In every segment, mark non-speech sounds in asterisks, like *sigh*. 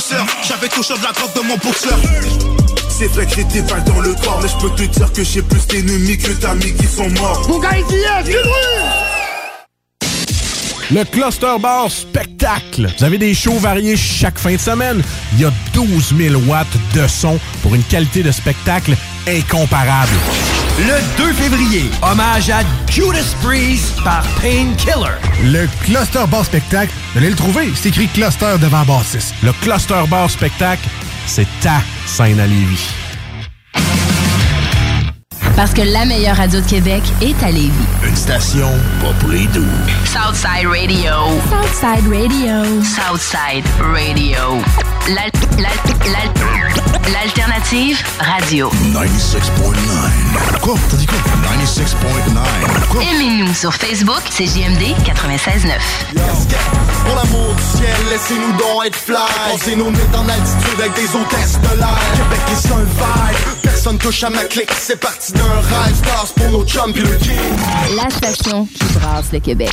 bosseur. J'avais touché de la drogue de mon boxeur. C'est vrai que j'ai des balles dans le corps, mais je peux te dire que j'ai plus d'ennemis que d'amis qui sont morts. Mon gars, il y est, Le Cluster Bar Spectacle. Vous avez des shows variés chaque fin de semaine. Il y a 12 000 watts de son pour une qualité de spectacle incomparable. Le 2 février, hommage à Judas Priest par Painkiller. Le Cluster Bar Spectacle, vous allez le trouver, c'est écrit Cluster devant bassiste. Le Cluster Bar Spectacle, c'est ta scène à Lévis. Parce que la meilleure radio de Québec est à Lévis. Une station pas pour les doux. Southside Radio. Southside Radio. Southside Radio. L'al- l'al- l'al- L'alternative radio. 96.9. Quoi? T'as dit quoi? 96.9. Quoi? Aimez-nous sur Facebook, c'est JMD 96.9. Pour l'amour du ciel, laissez-nous donc être fly. Posez nos nuits en altitude avec des hôtesses de l'air. Québec est un vibe, personne touche à ma clique. C'est parti d'un rêve, stars pour nos chums pis le king. La station qui brasse le Québec.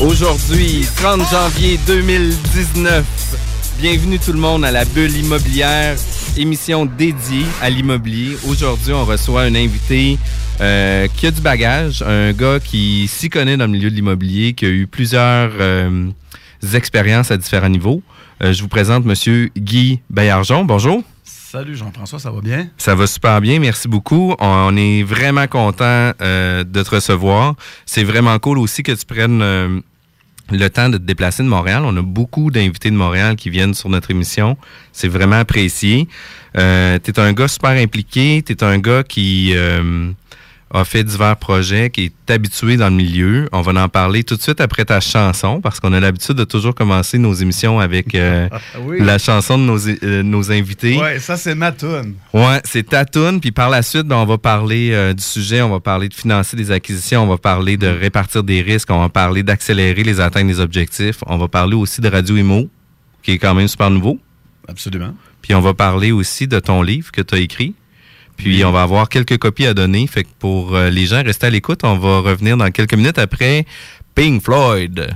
Aujourd'hui, 30 janvier 2019. Bienvenue tout le monde à la bulle immobilière, émission dédiée à l'immobilier. Aujourd'hui, on reçoit un invité euh, qui a du bagage, un gars qui s'y connaît dans le milieu de l'immobilier, qui a eu plusieurs euh, expériences à différents niveaux. Euh, je vous présente Monsieur Guy Bayarjon. Bonjour. Salut Jean-François, ça va bien? Ça va super bien, merci beaucoup. On est vraiment content euh, de te recevoir. C'est vraiment cool aussi que tu prennes euh, le temps de te déplacer de Montréal. On a beaucoup d'invités de Montréal qui viennent sur notre émission. C'est vraiment apprécié. Euh, tu es un gars super impliqué. Tu es un gars qui a fait divers projets, qui est habitué dans le milieu. On va en parler tout de suite après ta chanson parce qu'on a l'habitude de toujours commencer nos émissions avec euh, *laughs* Oui. la chanson de nos, euh, nos invités. Ouais, ça c'est ma toune. Ouais, c'est Tatoune. Puis par la suite, ben, on va parler euh, du sujet, on va parler de financer des acquisitions, on va parler de répartir des risques, on va parler d'accélérer les atteintes des objectifs, on va parler aussi de Radio Imo, qui est quand même super nouveau. Absolument. Puis on va parler aussi de ton livre que tu as écrit. Puis on va avoir quelques copies à donner. Fait que pour euh, les gens, restez à l'écoute. On va revenir dans quelques minutes après Pink Floyd. de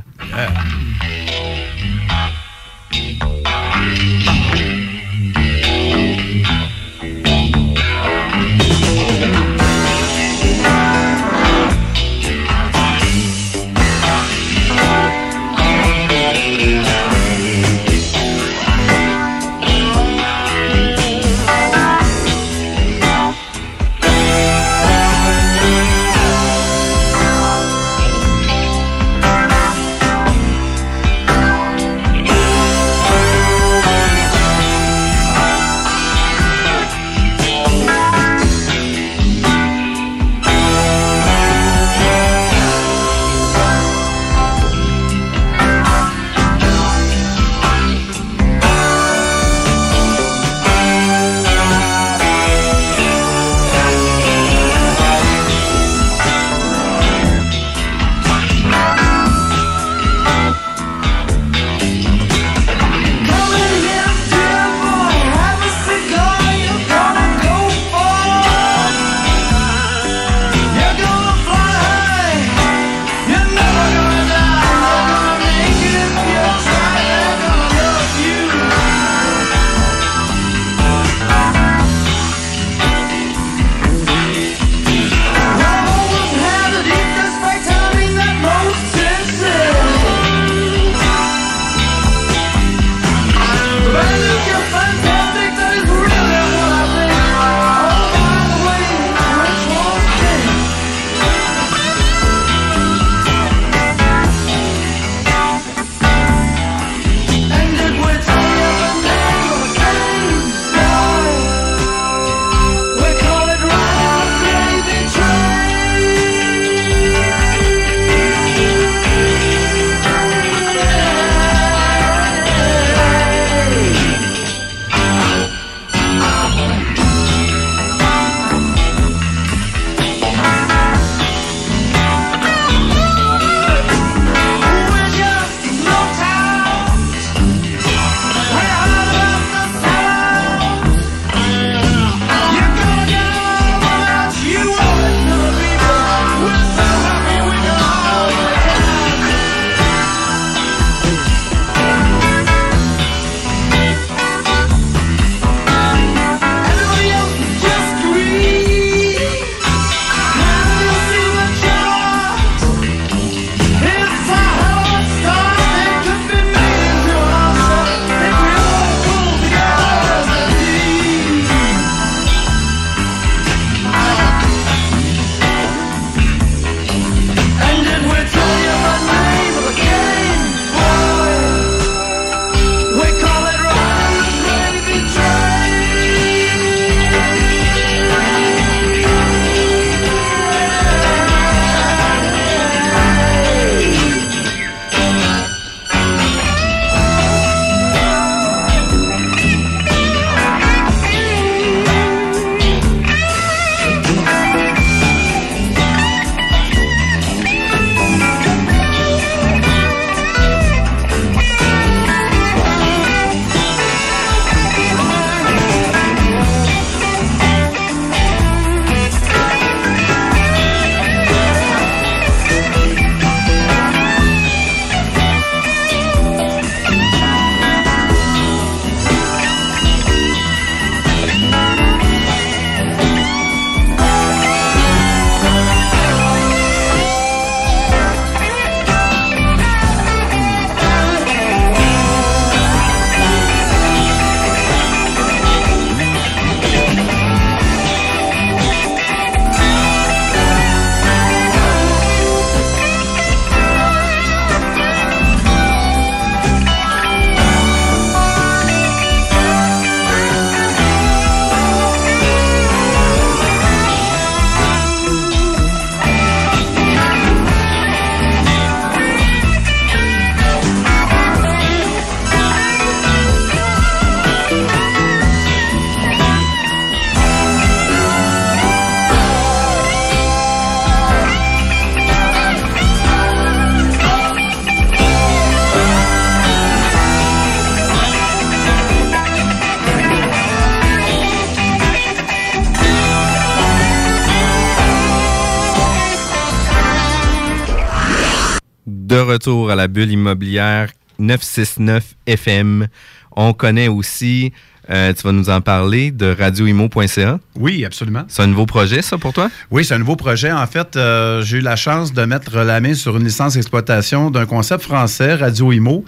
retour à la bulle immobilière 969 FM. On connaît aussi, euh, tu vas nous en parler, de radioimo.ca. Oui, absolument. C'est un nouveau projet, ça, pour toi? Oui, c'est un nouveau projet. En fait, euh, j'ai eu la chance de mettre la main sur une licence d'exploitation d'un concept français, radioimo.fr.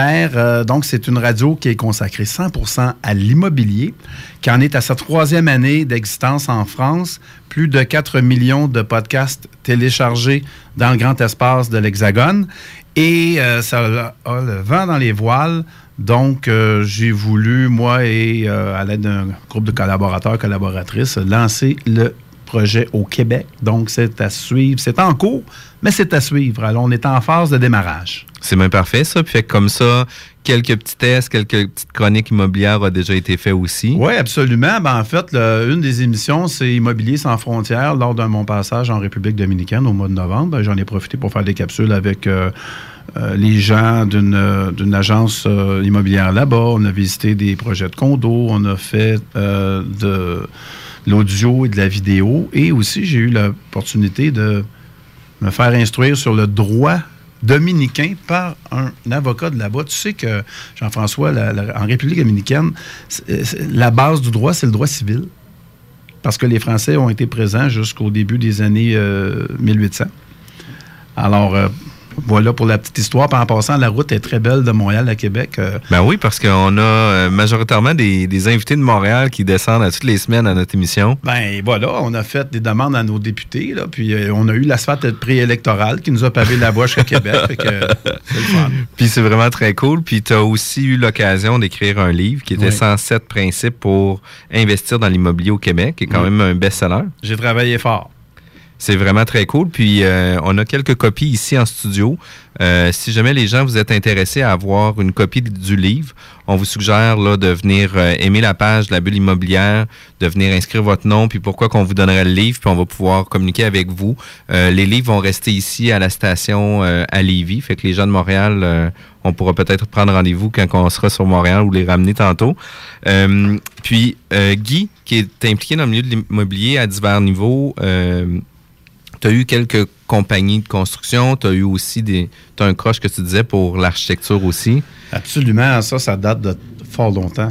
Euh, donc, c'est une radio qui est consacrée 100% à l'immobilier, qui en est à sa troisième année d'existence en France. Plus de 4 millions de podcasts téléchargés dans le grand espace de l'Hexagone. Et ça a le vent dans les voiles. Donc, euh, j'ai voulu, moi et euh, à l'aide d'un groupe de collaborateurs, collaboratrices, lancer le projet au Québec. Donc, c'est à suivre. C'est en cours, mais c'est à suivre. Alors, on est en phase de démarrage. C'est même parfait, ça. Puis fait que comme ça, quelques petits tests, quelques petites chroniques immobilières ont déjà été faits aussi. Oui, absolument. Ben, en fait, le- une des émissions, c'est Immobilier sans frontières. Lors de mon passage en République dominicaine au mois de novembre, ben, j'en ai profité pour faire des capsules avec euh, les gens d'une euh, agence euh, immobilière là-bas. On a visité des projets de condos. On a fait euh, de l'audio et de la vidéo. Et aussi, j'ai eu l'opportunité de me faire instruire sur le droit dominicain par un avocat de là-bas. Tu sais que, Jean-François, en République dominicaine, la base du droit, c'est le droit civil. Parce que les Français ont été présents jusqu'au début des années euh, 1800. Alors, euh, voilà pour la petite histoire. Puis en passant, la route est très belle de Montréal à Québec. Euh, Ben oui, parce qu'on a euh, majoritairement des, des invités de Montréal qui descendent à toutes les semaines à notre émission. Ben voilà, on a fait des demandes à nos députés, là, puis euh, on a eu l'asphalte préélectoral qui nous a pavé la voie jusqu'à Québec. fait que, c'est le fun. *laughs* Puis c'est vraiment très cool. Puis tu as aussi eu l'occasion d'écrire un livre qui était Oui. 107 principes pour investir dans l'immobilier au Québec, qui est quand Oui. même un best-seller. J'ai travaillé fort. C'est vraiment très cool. Puis euh, on a quelques copies ici en studio. Euh, si jamais les gens vous êtes intéressés à avoir une copie du livre, on vous suggère là, de venir euh, aimer la page de la bulle immobilière, de venir inscrire votre nom, puis pourquoi qu'on vous donnerait le livre, puis on va pouvoir communiquer avec vous. Les livres vont rester ici à la station à Lévis, fait que les gens de Montréal, on pourra peut-être prendre rendez-vous quand on sera sur Montréal ou les ramener tantôt. Puis Guy, qui est impliqué dans le milieu de l'immobilier à divers niveaux, tu as eu quelques compagnies de construction, tu as eu aussi des. Tu as un croche que tu disais pour l'architecture aussi. Absolument, ça, ça date de fort longtemps.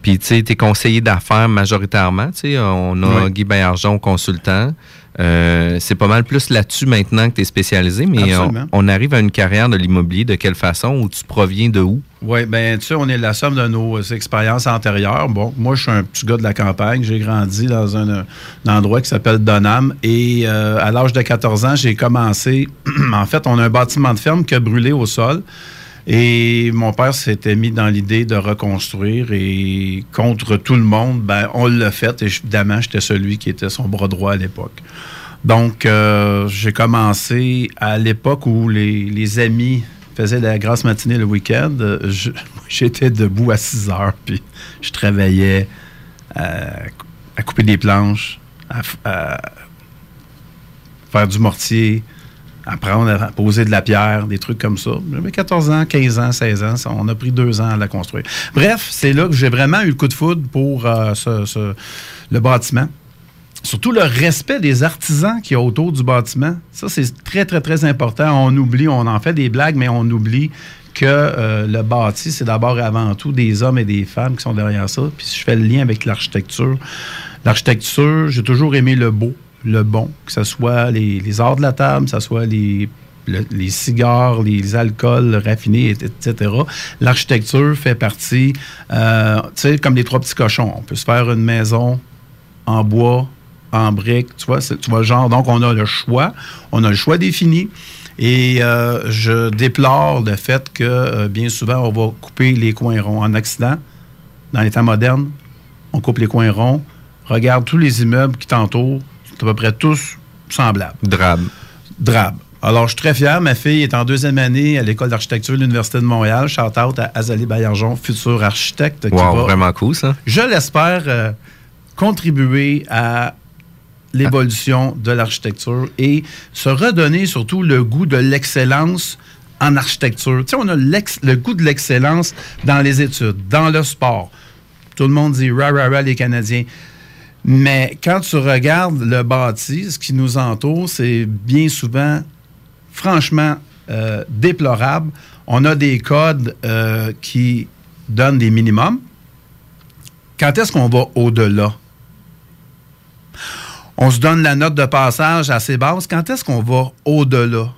Puis, tu sais, tu es conseiller d'affaires majoritairement. Tu sais, on a Oui. Guy Baillargeon, consultant. Euh, c'est pas mal plus là-dessus maintenant que tu es spécialisé, mais on, arrive à une carrière de l'immobilier de quelle façon ou tu proviens de où? Oui, bien, tu sais, on est la somme de nos expériences antérieures. Bon, moi, je suis un petit gars de la campagne. J'ai grandi dans un, un endroit qui s'appelle Donham. Et euh, à l'âge de 14 ans, j'ai commencé. *clears throat* en fait, on a un bâtiment de ferme qui a brûlé au sol. Et mon père s'était mis dans l'idée de reconstruire et contre tout le monde, ben, on l'a fait. Et évidemment, j'étais celui qui était son bras droit à l'époque. Donc, euh, j'ai commencé à l'époque où les, les amis faisaient la grasse matinée le week-end. euh, *laughs* J'étais debout à 6 heures, puis je travaillais à, à couper des planches, à, à faire du mortier, apprendre à poser de la pierre, des trucs comme ça. J'avais 14 ans, 15 ans, 16 ans. on a pris deux ans à la construire. Bref, c'est là que j'ai vraiment eu le coup de foudre pour euh, ce- le bâtiment. Surtout le respect des artisans qu'il y a autour du bâtiment. Ça, c'est très, très, très important. On oublie, on en fait des blagues, mais on oublie que euh, le bâti, c'est d'abord avant tout des hommes et des femmes qui sont derrière ça. Puis si je fais le lien avec l'architecture, l'architecture, j'ai toujours aimé le beau, le bon, que ce soit les, arts de la table, que ce soit les, le- les cigares, les alcools raffinés, et- etc. L'architecture fait partie, euh, tu sais, comme les trois petits cochons. On peut se faire une maison en bois, en briques, tu vois, tu vois genre. Donc, on a le choix, on a le choix défini. Et euh, je déplore le fait que euh, bien souvent, on va couper les coins ronds. En Occident, dans les temps modernes, on coupe les coins ronds. Regarde tous les immeubles qui t'entourent, à peu près tous semblables. Drab. Drab. Alors, je suis très fier. Ma fille est en deuxième année à l'École d'architecture de l'Université de Montréal. Shout out à Azali Baillargeon, futur architecte. qui Wow, va vraiment cool ça. je l'espère, euh, contribuer à l'évolution de l'architecture et se redonner surtout le goût de l'excellence en architecture. Tu sais, on a le goût de l'excellence dans les études, dans le sport. Tout le monde dit ra, ra, ra, les Canadiens. Mais quand tu regardes le bâti, ce qui nous entoure, c'est bien souvent, franchement, euh, déplorable. On a des codes euh, qui donnent des minimums. Quand est-ce qu'on va au-delà? On se donne la note de passage assez basse. Quand est-ce qu'on va au-delà?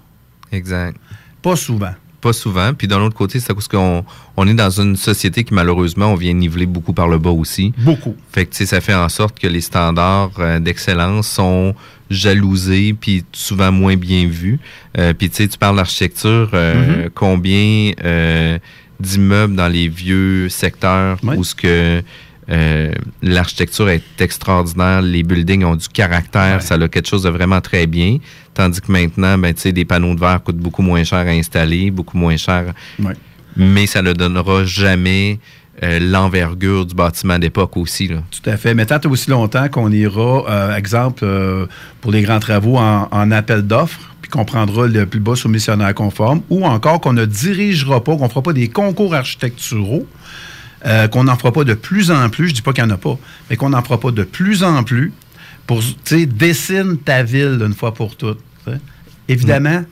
Exact. Pas souvent. Pas souvent. Puis d'un autre côté, c'est parce qu'on on est dans une société qui, malheureusement, on vient niveler beaucoup par le bas aussi. Beaucoup. Fait que, tu sais, ça fait en sorte que les standards euh, d'excellence sont jalousés puis souvent moins bien vus. Euh, puis, tu sais, tu parles d'architecture. euh, Mhm. Combien euh, d'immeubles dans les vieux secteurs où ce que euh, l'architecture est extraordinaire, les buildings ont du caractère, Ouais. ça a quelque chose de vraiment très bien. Tandis que maintenant, ben, tu sais, des panneaux de verre coûtent beaucoup moins cher à installer, beaucoup moins cher, Ouais. mais ça ne donnera jamais euh, l'envergure du bâtiment d'époque aussi. Là. Tout à fait. Mais tant aussi longtemps qu'on ira, euh, exemple, euh, pour les grands travaux en, en appel d'offres, puis qu'on prendra le plus bas soumissionnaire conforme, ou encore qu'on ne dirigera pas, qu'on ne fera pas des concours architecturaux, euh, qu'on n'en fera pas de plus en plus, je dis pas qu'il n'y en a pas, mais qu'on n'en fera pas de plus en plus pour, tu sais, dessine ta ville une fois pour toutes. Évidemment,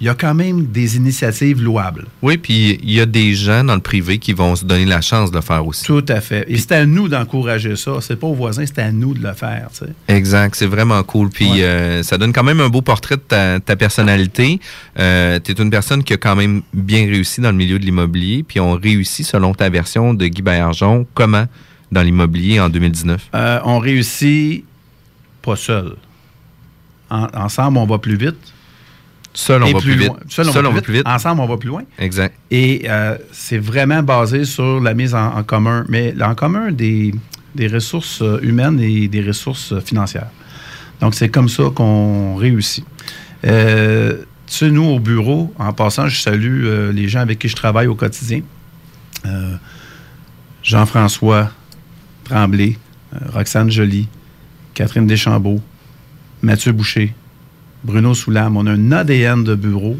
il y a quand même des initiatives louables. Oui, puis il y a des gens dans le privé qui vont se donner la chance de le faire aussi. Tout à fait. Et c'est à nous d'encourager ça. C'est pas aux voisins, c'est à nous de le faire. tu sais. Exact, c'est vraiment cool. Puis Ouais. euh, ça donne quand même un beau portrait de ta, ta personnalité. Euh, tu es une personne qui a quand même bien réussi dans le milieu de l'immobilier. Puis on réussit, selon ta version de Guy Baillargeon, comment dans l'immobilier en 2019? Euh, on réussit pas seul. En- ensemble, on va plus vite. Seul, on et va plus, vite. loin. Seul, on, va, plus vite. Ensemble, on va plus loin. Exact. Et euh, c'est vraiment basé sur la mise en, en commun, mais en commun des, des ressources humaines et des ressources financières. Donc, c'est comme ça qu'on réussit. Euh, tu sais, nous, au bureau, en passant, je salue euh, les gens avec qui je travaille au quotidien. Euh, Jean-François Tremblay, Roxane Joly, Catherine Deschambault, Mathieu Boucher, Bruno Soulam. On a un ADN de bureau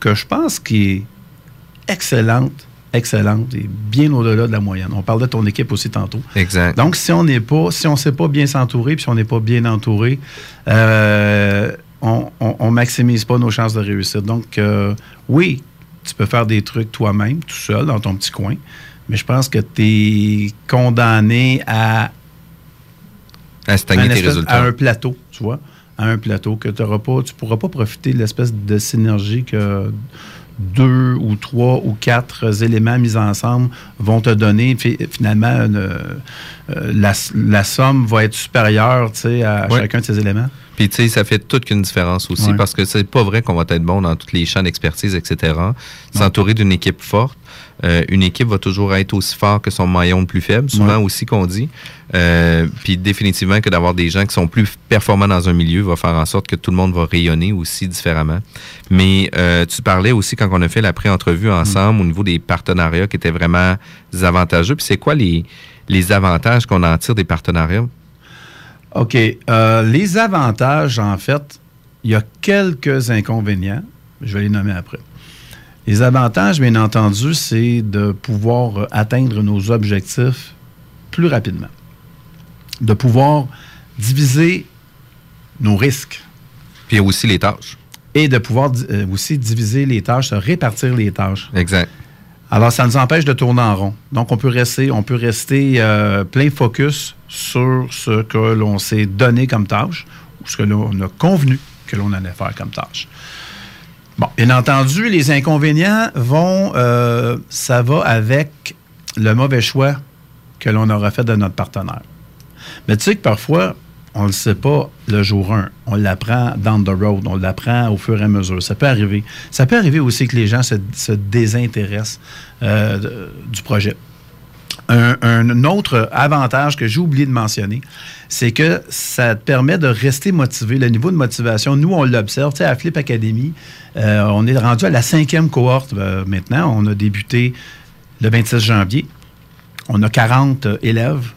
que je pense qui est excellente, excellente et bien au-delà de la moyenne. On parlait de ton équipe aussi tantôt. Exact. Donc, si on n'est pas, si on sait pas bien s'entourer, puis si on n'est pas bien entouré, euh, on, on, on maximise pas nos chances de réussite. Donc, euh, oui, tu peux faire des trucs toi-même, tout seul, dans ton petit coin, mais je pense que tu es condamné à à stagner un tes résultats. à un plateau, tu vois, à un plateau que t'auras pas, tu pourras pas profiter de l'espèce de synergie que deux ou trois ou quatre éléments mis ensemble vont te donner. Fi- Finalement, une, euh, la, la somme va être supérieure à chacun de ces éléments. Puis, tu sais, ça fait toute qu'une différence aussi parce que c'est pas vrai qu'on va être bon dans tous les champs d'expertise, etc. S'entourer d'une équipe forte. Euh, une équipe va toujours être aussi fort que son maillon le plus faible, souvent Ouais. aussi qu'on dit. Euh, puis définitivement que d'avoir des gens qui sont plus performants dans un milieu va faire en sorte que tout le monde va rayonner aussi différemment. Mais euh, tu parlais aussi quand on a fait la pré-entrevue ensemble au niveau des partenariats qui étaient vraiment avantageux. Puis c'est quoi les, les avantages qu'on en tire des partenariats? OK. Les avantages, en fait, il y a quelques inconvénients. Je vais les nommer après. Les avantages, bien entendu, c'est de pouvoir euh, atteindre nos objectifs plus rapidement. De pouvoir diviser nos risques Puis aussi les tâches. et de pouvoir euh, aussi diviser les tâches, se répartir les tâches. Exact. Alors, ça nous empêche de tourner en rond. Donc, on peut rester, on peut rester euh, plein focus sur ce que l'on s'est donné comme tâche ou ce que l'on a convenu que l'on allait faire comme tâche. Bon, bien entendu, les inconvénients vont, euh, ça va avec le mauvais choix que l'on aura fait de notre partenaire. Mais tu sais que parfois, on ne le sait pas le jour 1. On l'apprend down the road. On l'apprend au fur et à mesure. Ça peut arriver. Ça peut arriver aussi que les gens se, se désintéressent euh, du projet. Un, autre avantage que j'ai oublié de mentionner, c'est que ça te permet de rester motivé. Le niveau de motivation, nous, on l'observe. Tu sais, à Flip Academy, euh, on est rendu à la cinquième cohorte euh, maintenant. On a débuté le 26 janvier. On a 40 euh, élèves,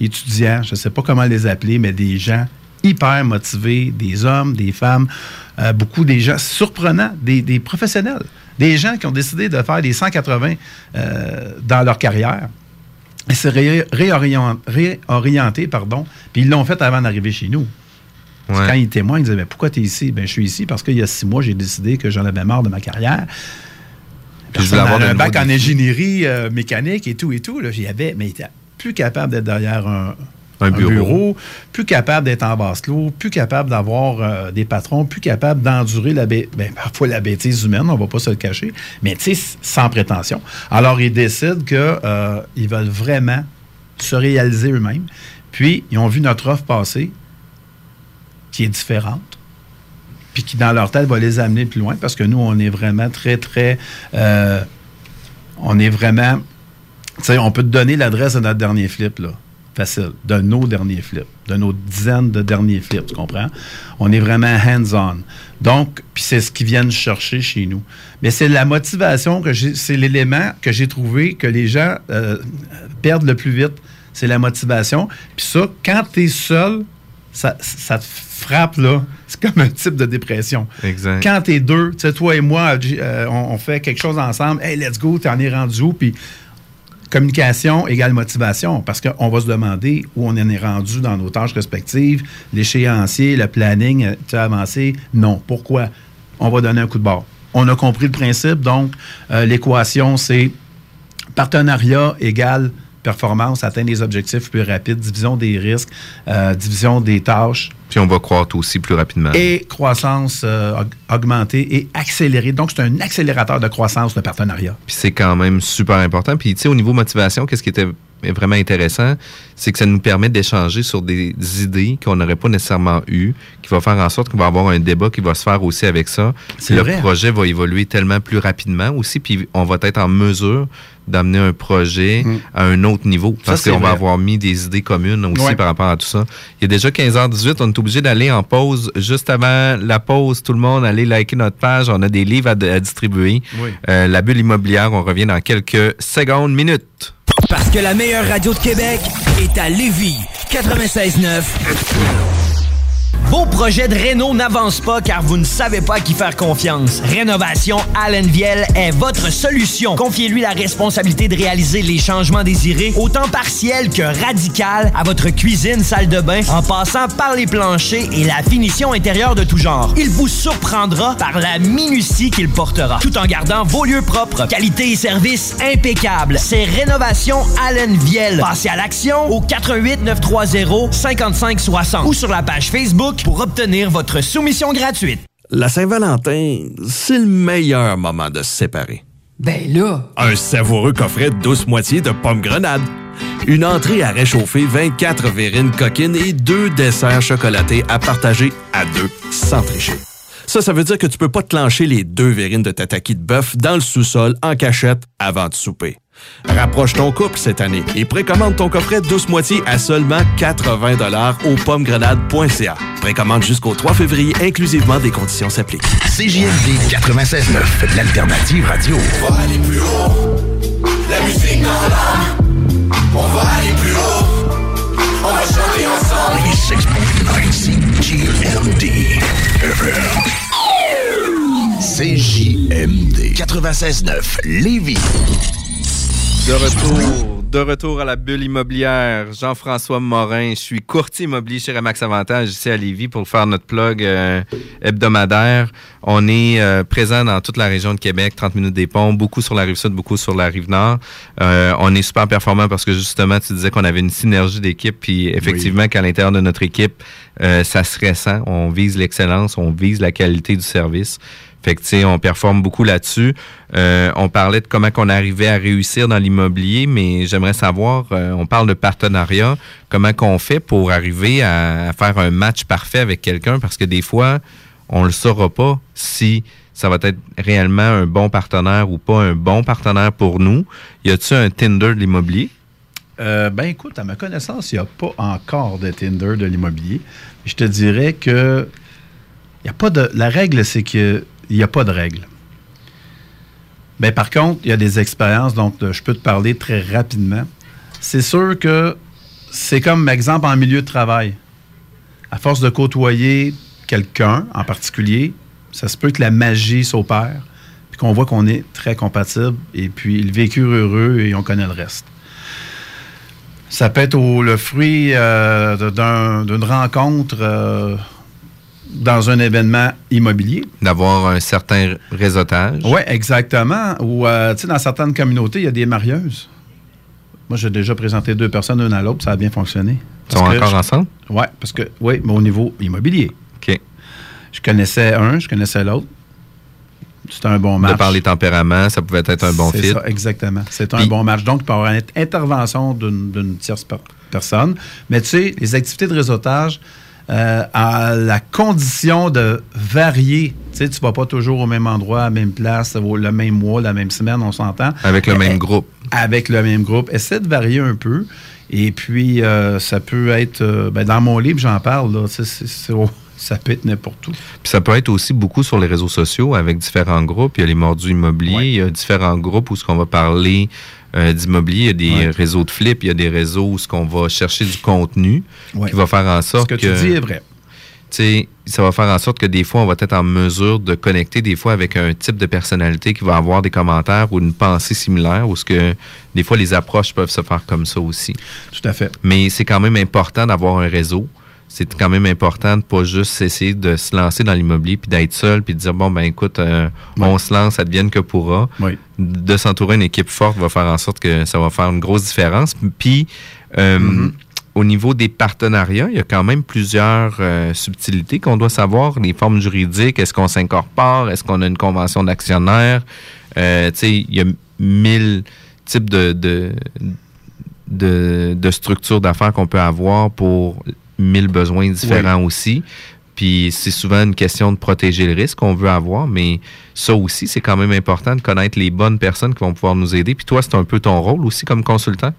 étudiants, je ne sais pas comment les appeler, mais des gens hyper motivés, des hommes, des femmes, euh, beaucoup des gens surprenants, des professionnels, des gens qui ont décidé de faire des 180 euh, dans leur carrière. Et se ré- réorient- réorienter, pardon, puis ils l'ont fait avant d'arriver chez nous. Quand il témoigne, il disait, ben, pourquoi tu es ici? Ben, je suis ici parce qu'il y a six mois, j'ai décidé que j'en avais marre de ma carrière. je voulais avoir un bac en ingénierie euh, mécanique et tout et tout. Là, j'y avais, mais il était plus capable d'être derrière un, bureau. plus capable d'être en basse l'eau, plus capable d'avoir euh, des patrons, plus capable d'endurer la ben, parfois la bêtise humaine, on va pas se le cacher, mais tu sais, sans prétention. Alors, ils décident qu'ils euh, veulent vraiment se réaliser eux-mêmes. Puis, ils ont vu notre offre passer, qui est différente, puis qui, dans leur tête, va les amener plus loin, parce que nous, on est vraiment très, très... Euh, on est vraiment... Tu sais, on peut te donner l'adresse de notre dernier flip, là. Facile. De nos derniers flips. De nos dizaines de derniers flips, tu comprends? On est vraiment hands-on. Donc, puis c'est ce qu'ils viennent chercher chez nous. Mais c'est la motivation que j'ai... C'est l'élément que j'ai trouvé que les gens euh, perdent le plus vite. C'est la motivation. Puis ça, quand tu es seul, ça, te frappe, là. C'est comme un type de dépression. Exact. Quand t'es deux, tu sais, toi et moi, euh, on, fait quelque chose ensemble, hey, let's go, t'en es rendu où? Puis communication égale motivation, parce qu'on va se demander où on en est rendu dans nos tâches respectives, l'échéancier, le planning, euh, tu as avancé? Non. Pourquoi? On va donner un coup de barre. On a compris le principe, donc euh, l'équation, c'est partenariat égale performance, atteindre les objectifs plus rapides, division des risques, euh, division des tâches. Puis on va croître aussi plus rapidement. Et croissance euh, augmentée et accélérée. Donc, c'est un accélérateur de croissance, le partenariat. Puis c'est quand même super important. Puis, tu sais, au niveau motivation, qu'est-ce qui était vraiment intéressant, c'est que ça nous permet d'échanger sur des idées qu'on n'aurait pas nécessairement eues, qui va faire en sorte qu'on va avoir un débat qui va se faire aussi avec ça. Le vrai. projet va évoluer tellement plus rapidement aussi, puis on va être en mesure d'amener un projet mm. à un autre niveau. Parce qu'on va avoir mis des idées communes aussi par rapport à tout ça. Il y a déjà 15h18, on est obligé d'aller en pause. Juste avant la pause, tout le monde, allez liker notre page. On a des livres à, distribuer. Euh, la bulle immobilière, on revient dans quelques secondes, minutes. Parce que la meilleure radio de Québec est à Lévis. 96.9. Vos projets de réno n'avancent pas car vous ne savez pas à qui faire confiance. Rénovation Allen Viel est votre solution. Confiez-lui la responsabilité de réaliser les changements désirés, autant partiels que radicaux, à votre cuisine, salle de bain, en passant par les planchers et la finition intérieure de tout genre. Il vous surprendra par la minutie qu'il portera, tout en gardant vos lieux propres. Qualité et service impeccable. C'est Rénovation Allen Viel. Passez à l'action au 88 930 55 60 ou sur la page Facebook pour obtenir votre soumission gratuite. La Saint-Valentin, c'est le meilleur moment de se séparer. Ben là! Un savoureux coffret douce moitié de pommes grenades. Une entrée à réchauffer 24 verrines coquines et deux desserts chocolatés à partager à deux sans tricher. Ça, ça veut dire que tu peux pas te clencher les deux verrines de tataki de bœuf dans le sous-sol en cachette avant de souper. Rapproche ton couple cette année et précommande ton coffret douce moitié à seulement 80 au pommegrenade.ca. Précommande jusqu'au 3 février, inclusivement des conditions s'appliquent. CJMD 96.9, l'alternative radio. On va aller plus haut, la musique dans l'âme. On va aller plus haut, on va chanter ensemble. 96.9 CJMD CJMD 96.9 Lévis. De retour, de retour à la bulle immobilière. Jean-François Morin, je suis courtier immobilier chez Remax Avantage ici à Lévis pour faire notre plug euh, hebdomadaire. On est euh, présent dans toute la région de Québec, 30 minutes des ponts, beaucoup sur la rive sud, beaucoup sur la rive nord. Euh, on est super performant parce que justement, tu disais qu'on avait une synergie d'équipe, puis effectivement qu'à l'intérieur de notre équipe, ça se ressent. On vise l'excellence, on vise la qualité du service. Fait on performe beaucoup là-dessus. Euh, on parlait de comment on arrivait à réussir dans l'immobilier, mais j'aimerais savoir, euh, on parle de partenariat, comment qu'on fait pour arriver à, faire un match parfait avec quelqu'un, parce que des fois, on le saura pas si ça va être réellement un bon partenaire ou pas un bon partenaire pour nous. Y a-t-il un Tinder de l'immobilier? Euh, ben écoute, à ma connaissance, il n'y a pas encore de Tinder de l'immobilier. Je te dirais que y a pas de. La règle, c'est que il n'y a pas de règle. Mais par contre, il y a des expériences, donc je peux te parler très rapidement. C'est sûr que c'est comme exemple en milieu de travail. À force de côtoyer quelqu'un en particulier, ça se peut que la magie s'opère, puis qu'on voit qu'on est très compatible, et puis le vécu heureux, et on connaît le reste. Ça peut être le fruit euh, d'une rencontre. Euh, dans un événement immobilier. D'avoir un certain réseautage. Oui, exactement. Ou, euh, tu sais, dans certaines communautés, il y a des marieuses. Moi, j'ai déjà présenté deux personnes l'une à l'autre, ça a bien fonctionné. Ils sont encore ensemble? Oui, parce que, oui, mais au niveau immobilier. OK. Je connaissais un, je connaissais l'autre. C'était un bon match. De par les tempéraments, ça pouvait être un bon C'est fit. ça, exactement. C'est un bon match. Donc, il peut y avoir une intervention d'une tierce per- personne. Mais tu sais, les activités de réseautage, euh, à la condition de varier. Tu sais, tu vas pas toujours au même endroit, à la même place, le même mois, la même semaine, on s'entend. Avec le Eh, même groupe. Avec le même groupe. Essaie de varier un peu. Et puis, euh, ça peut être... euh, ben, dans mon livre, j'en parle. Là, c'est- ça peut être n'importe où. Puis ça peut être aussi beaucoup sur les réseaux sociaux avec différents groupes. Il y a les mordus immobiliers, il y a différents groupes où ce qu'on va parler euh, d'immobilier. Il y a des Ouais. réseaux de flip, il y a des réseaux où ce qu'on va chercher du contenu Ouais. qui va faire en sorte Ce que tu dis est vrai. ça va faire en sorte que des fois, on va être en mesure de connecter des fois avec un type de personnalité qui va avoir des commentaires ou une pensée similaire, ou ce que des fois les approches peuvent se faire comme ça aussi. Tout à fait. Mais c'est quand même important d'avoir un réseau. C'est quand même important de pas juste essayer de se lancer dans l'immobilier puis d'être seul puis de dire bon ben écoute euh, on se lance, advienne que pourra. Oui. De s'entourer d'une équipe forte va faire en sorte que ça va faire une grosse différence. Puis euh, Mm-hmm. au niveau des partenariats, il y a quand même plusieurs euh, subtilités qu'on doit savoir. Les formes juridiques, est-ce qu'on s'incorpore, est-ce qu'on a une convention d'actionnaire, tu sais, il y a mille types de, de, de, de structures d'affaires qu'on peut avoir pour mille besoins différents aussi. Puis c'est souvent une question de protéger le risque qu'on veut avoir, mais ça aussi, c'est quand même important de connaître les bonnes personnes qui vont pouvoir nous aider. Puis toi, c'est un peu ton rôle aussi comme consultant.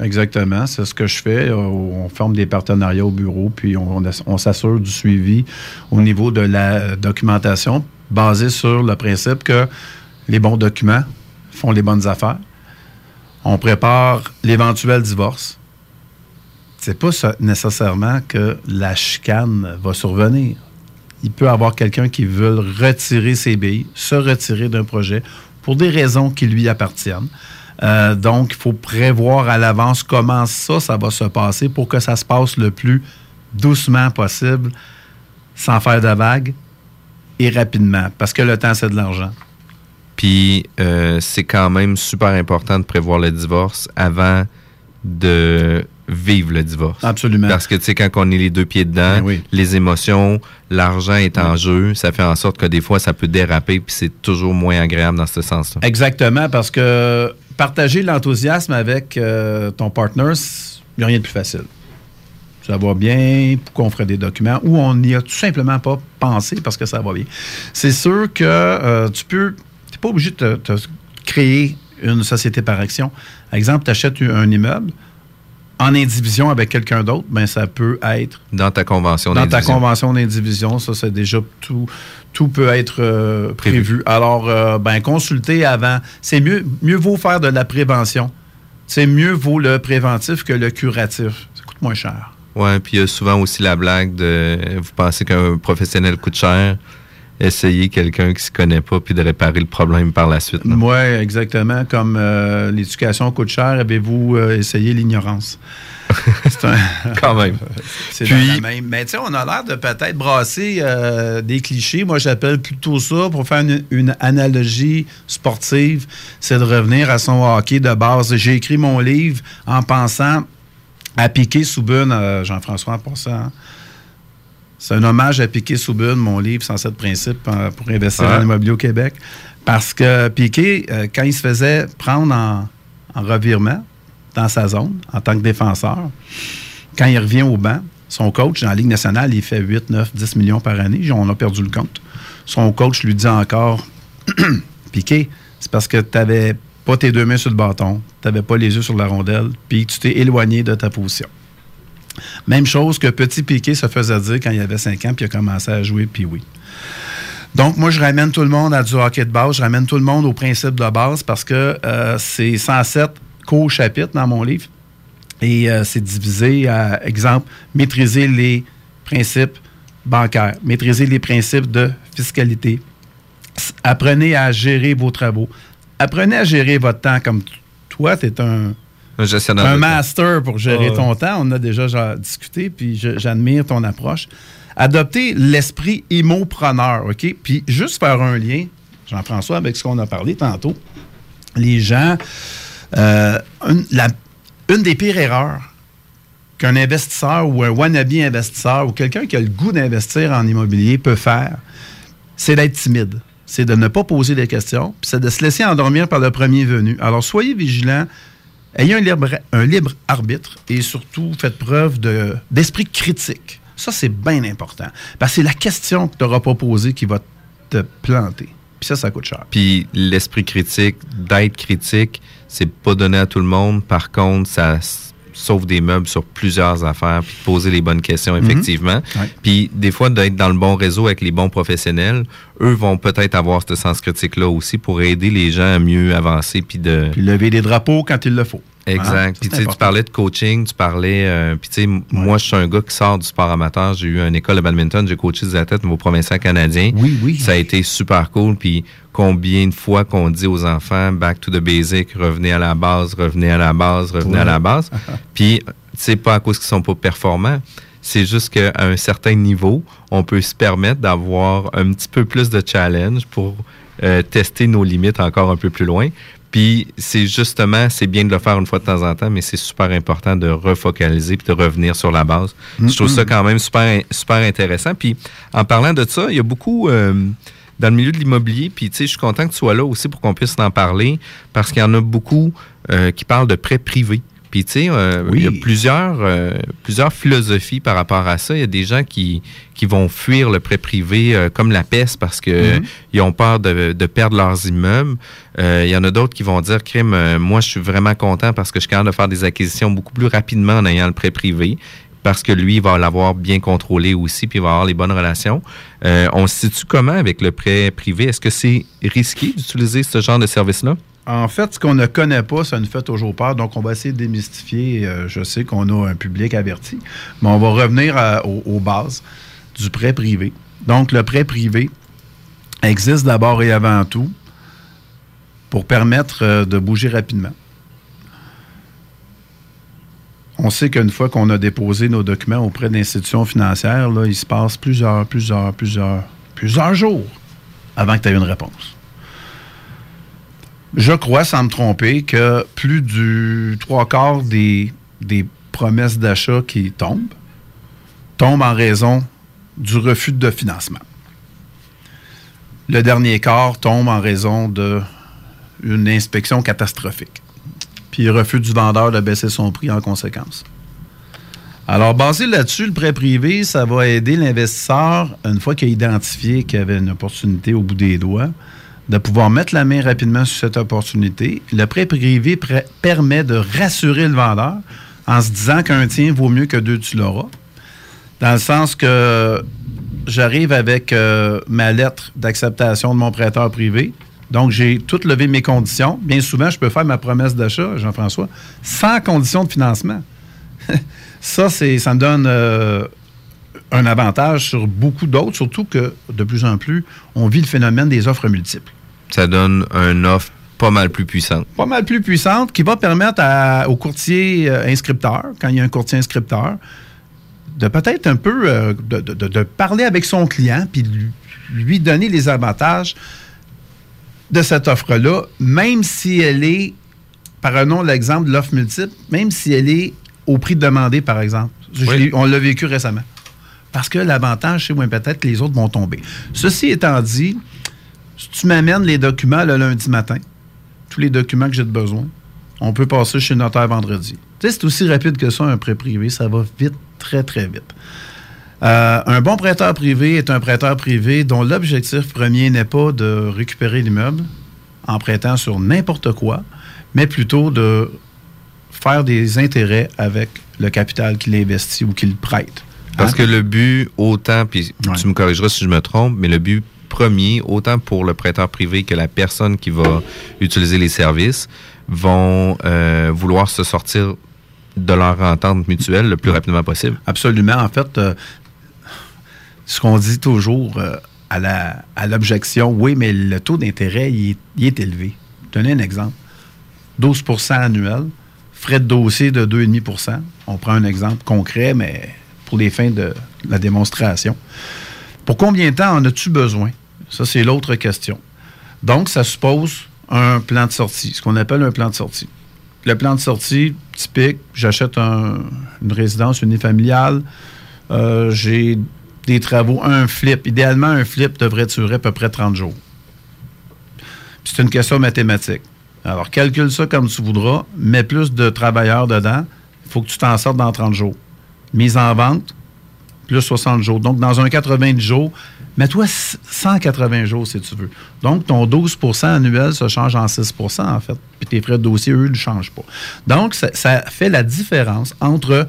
Exactement, c'est ce que je fais. Euh, On forme des partenariats au bureau, puis on, on s'assure du suivi au niveau de la documentation, basé sur le principe que les bons documents font les bonnes affaires. On prépare l'éventuel divorce. C'est pas ça- nécessairement que la chicane va survenir. Il peut y avoir quelqu'un qui veut retirer ses billes, se retirer d'un projet pour des raisons qui lui appartiennent. Euh, donc, il faut prévoir à l'avance comment ça, ça va se passer pour que ça se passe le plus doucement possible, sans faire de vagues et rapidement. Parce que le temps, c'est de l'argent. Puis euh, c'est quand même super important de prévoir le divorce avant de vivre le divorce. Absolument. Parce que tu sais, quand on est les deux pieds dedans, Ben oui. les émotions, l'argent est en jeu, ça fait en sorte que des fois, ça peut déraper, puis c'est toujours moins agréable dans ce sens-là. Exactement, parce que partager l'enthousiasme avec euh, ton partner, il n'y a rien de plus facile. Ça va bien, pourquoi on ferait des documents, ou on n'y a tout simplement pas pensé parce que ça va bien. C'est sûr que euh, tu peux, tu n'es pas obligé de te, te créer une société par action. Par exemple, tu achètes un immeuble en indivision avec quelqu'un d'autre, ben ça peut être Dans ta convention dans ta convention d'indivision, ça, c'est déjà tout, tout peut être euh, prévu. Prévu. Alors, euh, ben, consulter avant. C'est mieux, mieux vaut faire de la prévention. C'est mieux vaut le préventif que le curatif. Ça coûte moins cher. Ouais, puis il y a souvent aussi la blague de vous pensez qu'un professionnel coûte cher, essayez quelqu'un qui se connaît pas puis de réparer le problème par la suite. Oui, exactement. Comme euh, l'éducation coûte cher, avez-vous euh, essayé l'ignorance? *laughs* C'est un- Quand même. *laughs* C'est Puis- même. Mais tu sais, on a l'air de peut-être brasser euh, des clichés. Moi, j'appelle plutôt ça, pour faire une, une analogie sportive, c'est de revenir à son hockey de base. J'ai écrit mon livre en pensant à Piqué Soubune, euh, Jean-François en hein. C'est un hommage à Piqué Soubune, mon livre, 107 principes pour investir dans l'immobilier au Québec. Parce que Piqué, euh, quand il se faisait prendre en, en revirement dans sa zone, en tant que défenseur, quand il revient au banc, son coach dans la Ligue nationale, il fait 8, 9, 10 millions par année. On a perdu le compte. Son coach lui dit encore *clears throat* Piqué, c'est parce que tu n'avais pas tes deux mains sur le bâton, tu n'avais pas les yeux sur la rondelle, puis tu t'es éloigné de ta position. Même chose que Petit Piqué se faisait dire quand il avait 5 ans, puis il a commencé à jouer, puis oui. Donc, moi, je ramène tout le monde à du hockey de base. Je ramène tout le monde au principe de base parce que euh, c'est 107 co-chapitres dans mon livre. Et euh, c'est divisé à, exemple, maîtriser les principes bancaires, maîtriser les principes de fiscalité. Apprenez à gérer vos travaux. Apprenez à gérer votre temps comme toi, tu es un, Un gestionnaire master pour gérer Ah ton temps. On a déjà genre, discuté, puis j'admire ton approche. adopter l'esprit immopreneur, OK? Puis juste faire un lien, Jean-François, avec ce qu'on a parlé tantôt. Les gens, euh, une, la- une des pires erreurs qu'un investisseur ou un wannabe investisseur ou quelqu'un qui a le goût d'investir en immobilier peut faire, c'est d'être timide. C'est de ne pas poser des questions, puis c'est de se laisser endormir par le premier venu. Alors, soyez vigilants, ayez un libre, arbitre et surtout faites preuve de- d'esprit critique. Ça, c'est bien important. Parce que c'est la question que tu n'auras pas posée qui va te planter. Puis ça, ça coûte cher. Puis l'esprit critique, d'être critique, c'est pas donné à tout le monde. Par contre, ça sauve des meubles sur plusieurs affaires, puis de poser les bonnes questions, Mhm. effectivement. Ouais. Puis des fois, d'être dans le bon réseau avec les bons professionnels, eux vont peut-être avoir ce sens critique-là aussi pour aider les gens à mieux avancer, puis de... Puis lever des drapeaux quand il le faut. Exact. Puis c'est tu parlais de coaching, tu parlais. euh, puis tu sais, moi, je suis un gars qui sort du sport amateur. J'ai eu une école de badminton, j'ai coaché des athlètes au provincial canadien. Oui, oui. Ça a été super cool. Puis combien de fois qu'on dit aux enfants, back to the basic, revenez à la base, revenez à la base, revenez à la base. *laughs* Puis, tu sais, pas à cause qu'ils sont pas performants. C'est juste qu'à un certain niveau, on peut se permettre d'avoir un petit peu plus de challenge pour euh, tester nos limites encore un peu plus loin. Puis c'est justement, c'est bien de le faire une fois de temps en temps, mais c'est super important de refocaliser puis de revenir sur la base. Je trouve ça quand même super, super intéressant. Puis en parlant de ça, il y a beaucoup euh, dans le milieu de l'immobilier, puis tu sais, je suis content que tu sois là aussi pour qu'on puisse en parler, parce qu'il y en a beaucoup euh, qui parlent de prêts privés. Puis, tu sais, euh, Oui. il y a plusieurs, euh, plusieurs philosophies par rapport à ça. Il y a des gens qui, qui vont fuir le prêt privé euh, comme la peste parce que Mhm. ils ont peur de, de perdre leurs immeubles. Il y en a d'autres qui vont dire, crime, moi, je suis vraiment content parce que je suis capable de faire des acquisitions beaucoup plus rapidement en ayant le prêt privé parce que lui, il va l'avoir bien contrôlé aussi, puis il va avoir les bonnes relations. On se situe comment avec le prêt privé? Est-ce que c'est risqué d'utiliser ce genre de service-là? En fait, ce qu'on ne connaît pas, ça nous fait toujours peur. Donc, on va essayer de démystifier. Euh, je sais qu'on a un public averti, mais on va revenir aux bases du prêt privé. Donc, le prêt privé existe d'abord et avant tout pour permettre euh, de bouger rapidement. On sait qu'une fois qu'on a déposé nos documents auprès d'institutions financières, là, il se passe plusieurs, plusieurs, plusieurs, plusieurs jours avant que tu aies une réponse. Je crois, sans me tromper, que plus du trois quarts des, des promesses d'achat qui tombent tombent en raison du refus de financement. Le dernier quart tombe en raison d'une inspection catastrophique. Puis refus du vendeur de baisser son prix en conséquence. Alors, basé là-dessus, le prêt privé, ça va aider l'investisseur, une fois qu'il a identifié qu'il y avait une opportunité au bout des doigts, de pouvoir mettre la main rapidement sur cette opportunité. Le prêt privé permet de rassurer le vendeur en se disant qu'un tien vaut mieux que deux, tu l'auras. Dans le sens que j'arrive avec euh, ma lettre d'acceptation de mon prêteur privé. Donc, j'ai tout levé mes conditions. Bien souvent, je peux faire ma promesse d'achat, Jean-François, sans condition de financement. *laughs* ça, c'est, ça me donne euh, un avantage sur beaucoup d'autres, surtout que de plus en plus, on vit le phénomène des offres multiples. Ça donne un offre pas mal plus puissante. Pas mal plus puissante qui va permettre à- au courtier euh, inscripteur, quand il y a un courtier inscripteur, de peut-être un peu euh, de, de- de- de parler avec son client puis de lui, lui donner les avantages de cette offre-là, même si elle est, prenons l'exemple de l'offre multiple, même si elle est au prix demandé, par exemple. Oui. on l'a vécu récemment. Parce que l'avantage, c'est moins peut-être que les autres vont tomber. Ceci étant dit, si tu m'amènes les documents le lundi matin, tous les documents que j'ai de besoin, on peut passer chez notaire vendredi. C'est aussi rapide que ça, un prêt privé. Ça va vite, très, très vite. Euh, un bon prêteur privé est un prêteur privé dont l'objectif premier n'est pas de récupérer l'immeuble en prêtant sur n'importe quoi, mais plutôt de faire des intérêts avec le capital qu'il investit ou qu'il prête. Parce Hein? que le but, autant, puis Ouais. tu me corrigeras si je me trompe, mais le but premier, autant pour le prêteur privé que la personne qui va utiliser les services, vont euh, vouloir se sortir de leur entente mutuelle le plus rapidement possible. Absolument. En fait, euh, ce qu'on dit toujours euh, à l'objection, oui, mais le taux d'intérêt, il, est- il est élevé. Donnez un exemple. 12% annuel, frais de dossier de 2,5% On prend un exemple concret, mais pour les fins de la démonstration. Pour combien de temps en as-tu besoin? Ça, c'est l'autre question. Donc, ça suppose un plan de sortie, ce qu'on appelle un plan de sortie. Le plan de sortie, typique, j'achète une résidence unifamiliale, euh, j'ai des travaux, un flip. Idéalement, un flip devrait durer à peu près 30 jours. C'est une question mathématique. Alors, calcule ça comme tu voudras, mets plus de travailleurs dedans, il faut que tu t'en sortes dans 30 jours. Mise en vente, plus 60 jours. Donc, dans un 90 jours, mets-toi 180 jours si tu veux. Donc, ton 12% annuel se change en 6% en fait. Puis tes frais de dossier, eux, ne changent pas. Donc, ça, fait la différence entre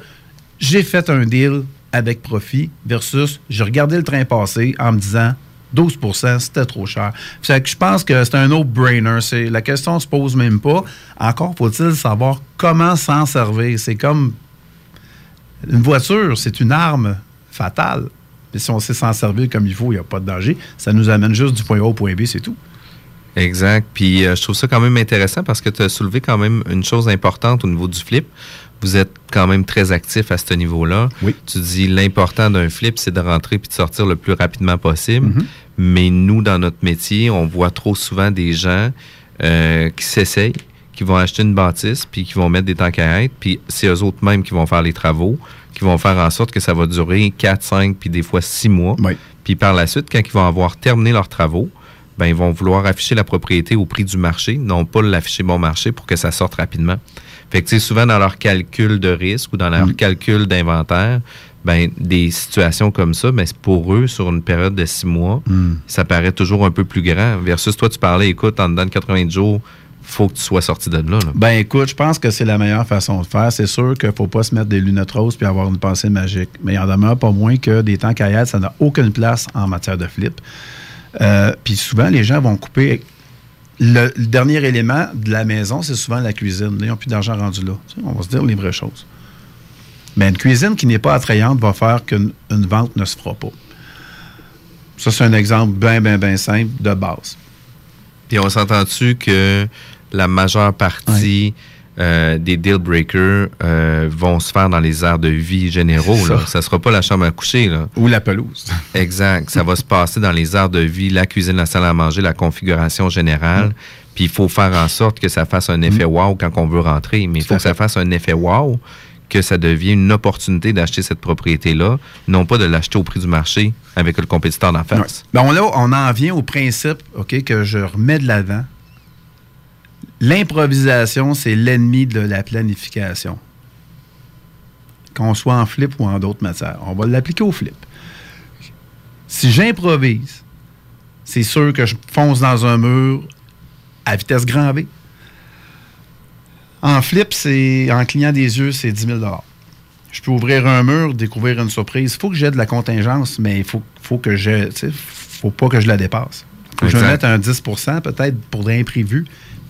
j'ai fait un deal avec profit versus j'ai regardé le train passer en me disant 12% c'était trop cher. que je pense que c'est un no-brainer. La question ne se pose même pas. Encore faut-il savoir comment s'en servir. C'est comme une voiture, c'est une arme fatale. Mais si on sait s'en servir comme il faut, il n'y a pas de danger. Ça nous amène juste du point A au point B, c'est tout. Exact. Puis euh, je trouve ça quand même intéressant parce que tu as soulevé quand même une chose importante au niveau du flip. Vous êtes quand même très actif à ce niveau-là. Oui. Tu dis l'important d'un flip, c'est de rentrer puis de sortir le plus rapidement possible. Mm-hmm. Mais nous, dans notre métier, on voit trop souvent des gens euh, qui s'essayent, qui vont acheter une bâtisse, puis qui vont mettre des tanks à être, puis c'est eux autres mêmes qui vont faire les travaux, qui vont faire en sorte que ça va durer 4, 5, puis des fois 6 mois. Puis par la suite, quand ils vont avoir terminé leurs travaux, ben ils vont vouloir afficher la propriété au prix du marché, non pas l'afficher bon marché pour que ça sorte rapidement. Fait que souvent dans leur calcul de risque ou dans leur Mm. calcul d'inventaire, ben des situations comme ça, ben, c'est pour eux, sur une période de six mois, Mm. ça paraît toujours un peu plus grand. Versus toi, tu parlais, écoute, en dedans de 80 jours, faut que tu sois sorti de là. là. Ben écoute, je pense que c'est la meilleure façon de faire. C'est sûr qu'il ne faut pas se mettre des lunettes roses puis avoir une pensée magique. Mais il en demeure pas moins que des temps caillettes, ça n'a aucune place en matière de flip. Euh, puis souvent, les gens vont couper. Le, le dernier élément de la maison, c'est souvent la cuisine. Ils n'ont plus d'argent rendu là. Tu sais, on va se dire les vraies choses. Mais une cuisine qui n'est pas attrayante va faire qu'une une vente ne se fera pas. Ça, c'est un exemple bien, bien, bien simple de base. Puis on s'entend-tu que la majeure partie euh, des deal breakers euh, vont se faire dans les aires de vie généraux. C'est Là. ça. Ça sera pas la chambre à coucher. Là. Ou la pelouse. *laughs* Exact. Ça va se passer dans les aires de vie, la cuisine, la salle à manger, la configuration générale. Mm. Puis il faut faire en sorte que ça fasse un effet wow quand on veut rentrer. Mais il faut que ça fasse un effet wow, que ça devienne une opportunité d'acheter cette propriété-là, non pas de l'acheter au prix du marché avec le compétiteur d'en face. On, là, on en vient au principe ok, que je remets de l'avant. L'improvisation, c'est l'ennemi de la planification. Qu'on soit en flip ou en d'autres matières. On va l'appliquer au flip. Si j'improvise, c'est sûr que je fonce dans un mur à vitesse grand V. En flip, c'est en clignant des yeux, c'est 10 000 Je peux ouvrir un mur, découvrir une surprise. Il faut que j'ai de la contingence, mais il faut, faut que je. faut pas que je la dépasse. faut que je me mette un 10% peut-être pour l'imprévu.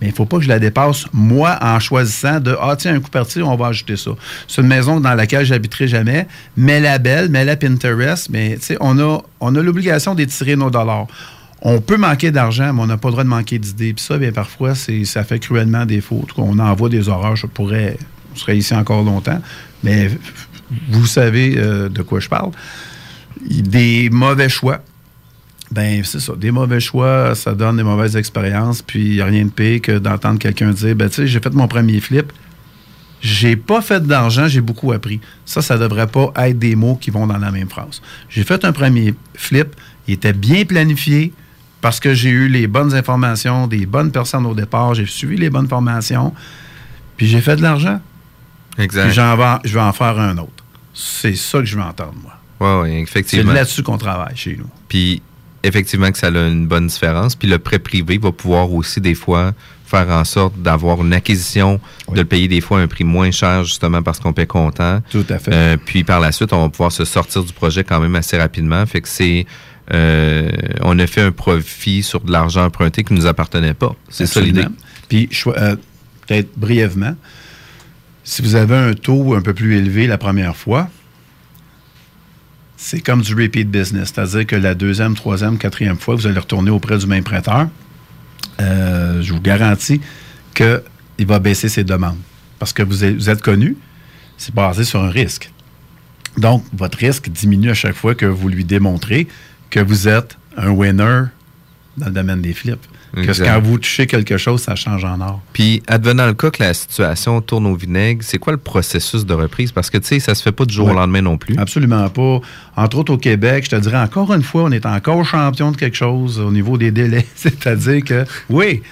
Mais il ne faut pas que je la dépasse, moi, en choisissant de Ah, tiens, un coup parti, on va ajouter ça. C'est une maison dans laquelle j'habiterai jamais. Mets-la belle, mets-la Pinterest, mais tu sais, on a, on a l'obligation d'étirer nos dollars. On peut manquer d'argent, mais on n'a pas le droit de manquer d'idées. Puis ça, bien, parfois, ça fait cruellement défaut. On envoie des horreurs. Je pourrais, on serait ici encore longtemps. Mais vous savez euh, de quoi je parle. Des mauvais choix. Ben, c'est ça. Des mauvais choix, ça donne des mauvaises expériences. Puis, il n'y a rien de pire que d'entendre quelqu'un dire Ben, tu sais, j'ai fait mon premier flip. J'ai pas fait d'argent, j'ai beaucoup appris. Ça, ça devrait pas être des mots qui vont dans la même phrase. J'ai fait un premier flip, il était bien planifié parce que j'ai eu les bonnes informations, des bonnes personnes au départ, j'ai suivi les bonnes formations, puis j'ai fait de l'argent. Exact. Puis j'en vais, je vais en faire un autre. C'est ça que je veux entendre, moi. Oui, oui, C'est effectivement. là-dessus qu'on travaille chez nous. Puis effectivement que ça a une bonne différence. Puis le prêt privé va pouvoir aussi des fois faire en sorte d'avoir une acquisition, de le payer des fois à un prix moins cher justement parce qu'on paie comptant. Tout à fait. Euh, puis par la suite, on va pouvoir se sortir du projet quand même assez rapidement. Fait que c'est euh, on a fait un profit sur de l'argent emprunté qui ne nous appartenait pas. C'est ça l'idée. Puis, euh, peut-être brièvement, si vous avez un taux un peu plus élevé la première fois, c'est comme du repeat business. C'est-à-dire que la deuxième, troisième, quatrième fois, vous allez retourner auprès du même prêteur. Euh, je vous garantis qu'il va baisser ses demandes. Parce que vous êtes, vous êtes connu, c'est basé sur un risque. Donc, votre risque diminue à chaque fois que vous lui démontrez que vous êtes un winner dans le domaine des flips. Que quand vous touchez quelque chose, ça change en or. Puis, advenant le cas que la situation tourne au vinaigre, c'est quoi le processus de reprise? Parce que, tu sais, ça se fait pas du jour au lendemain non plus. Absolument pas. Entre autres, au Québec, je te dirais encore une fois, on est encore champion de quelque chose au niveau des délais. *laughs* C'est-à-dire que, oui,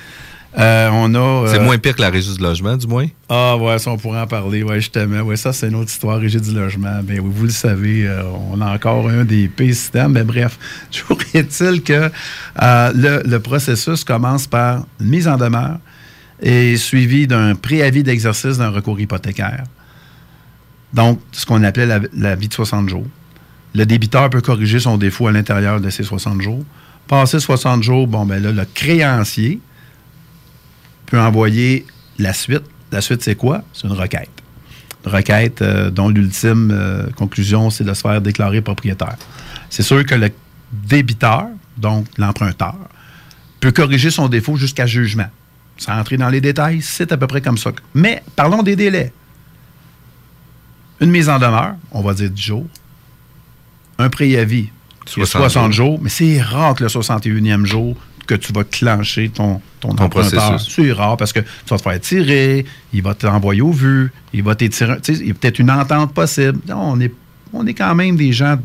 euh, on a. C'est euh, moins pire que la régie du logement, du moins? Ah, ouais, ça, on pourrait en parler, ouais, justement. Ouais, ça, c'est une autre histoire, Régie du logement. Ben oui, vous le savez, euh, on a encore un des pires systèmes. Mais bref, *laughs* toujours est-il que le, le processus commence par une mise en demeure et suivi d'un préavis d'exercice d'un recours hypothécaire. Donc, ce qu'on appelait la, la vie de 60 jours. Le débiteur peut corriger son défaut à l'intérieur de ces 60 jours. Passé 60 jours, bon, ben là, le créancier peut envoyer la suite. La suite, c'est quoi? C'est une requête. Une requête euh, dont l'ultime euh, conclusion, c'est de se faire déclarer propriétaire. C'est sûr que le débiteur, donc l'emprunteur, peut corriger son défaut jusqu'à jugement. Sans entrer dans les détails, c'est à peu près comme ça. Mais parlons des délais. Une mise en demeure, on va dire 10 jours. Un préavis, qui est 60 60 jours. Mais c'est rare que le 61e jour que tu vas clencher ton, ton, Ton emprunteur. C'est rare parce que tu vas te faire tirer, il va t'envoyer au vu, il va t'étirer. tu sais, Il y a peut-être une entente possible. Non, on, est, on est quand même des gens.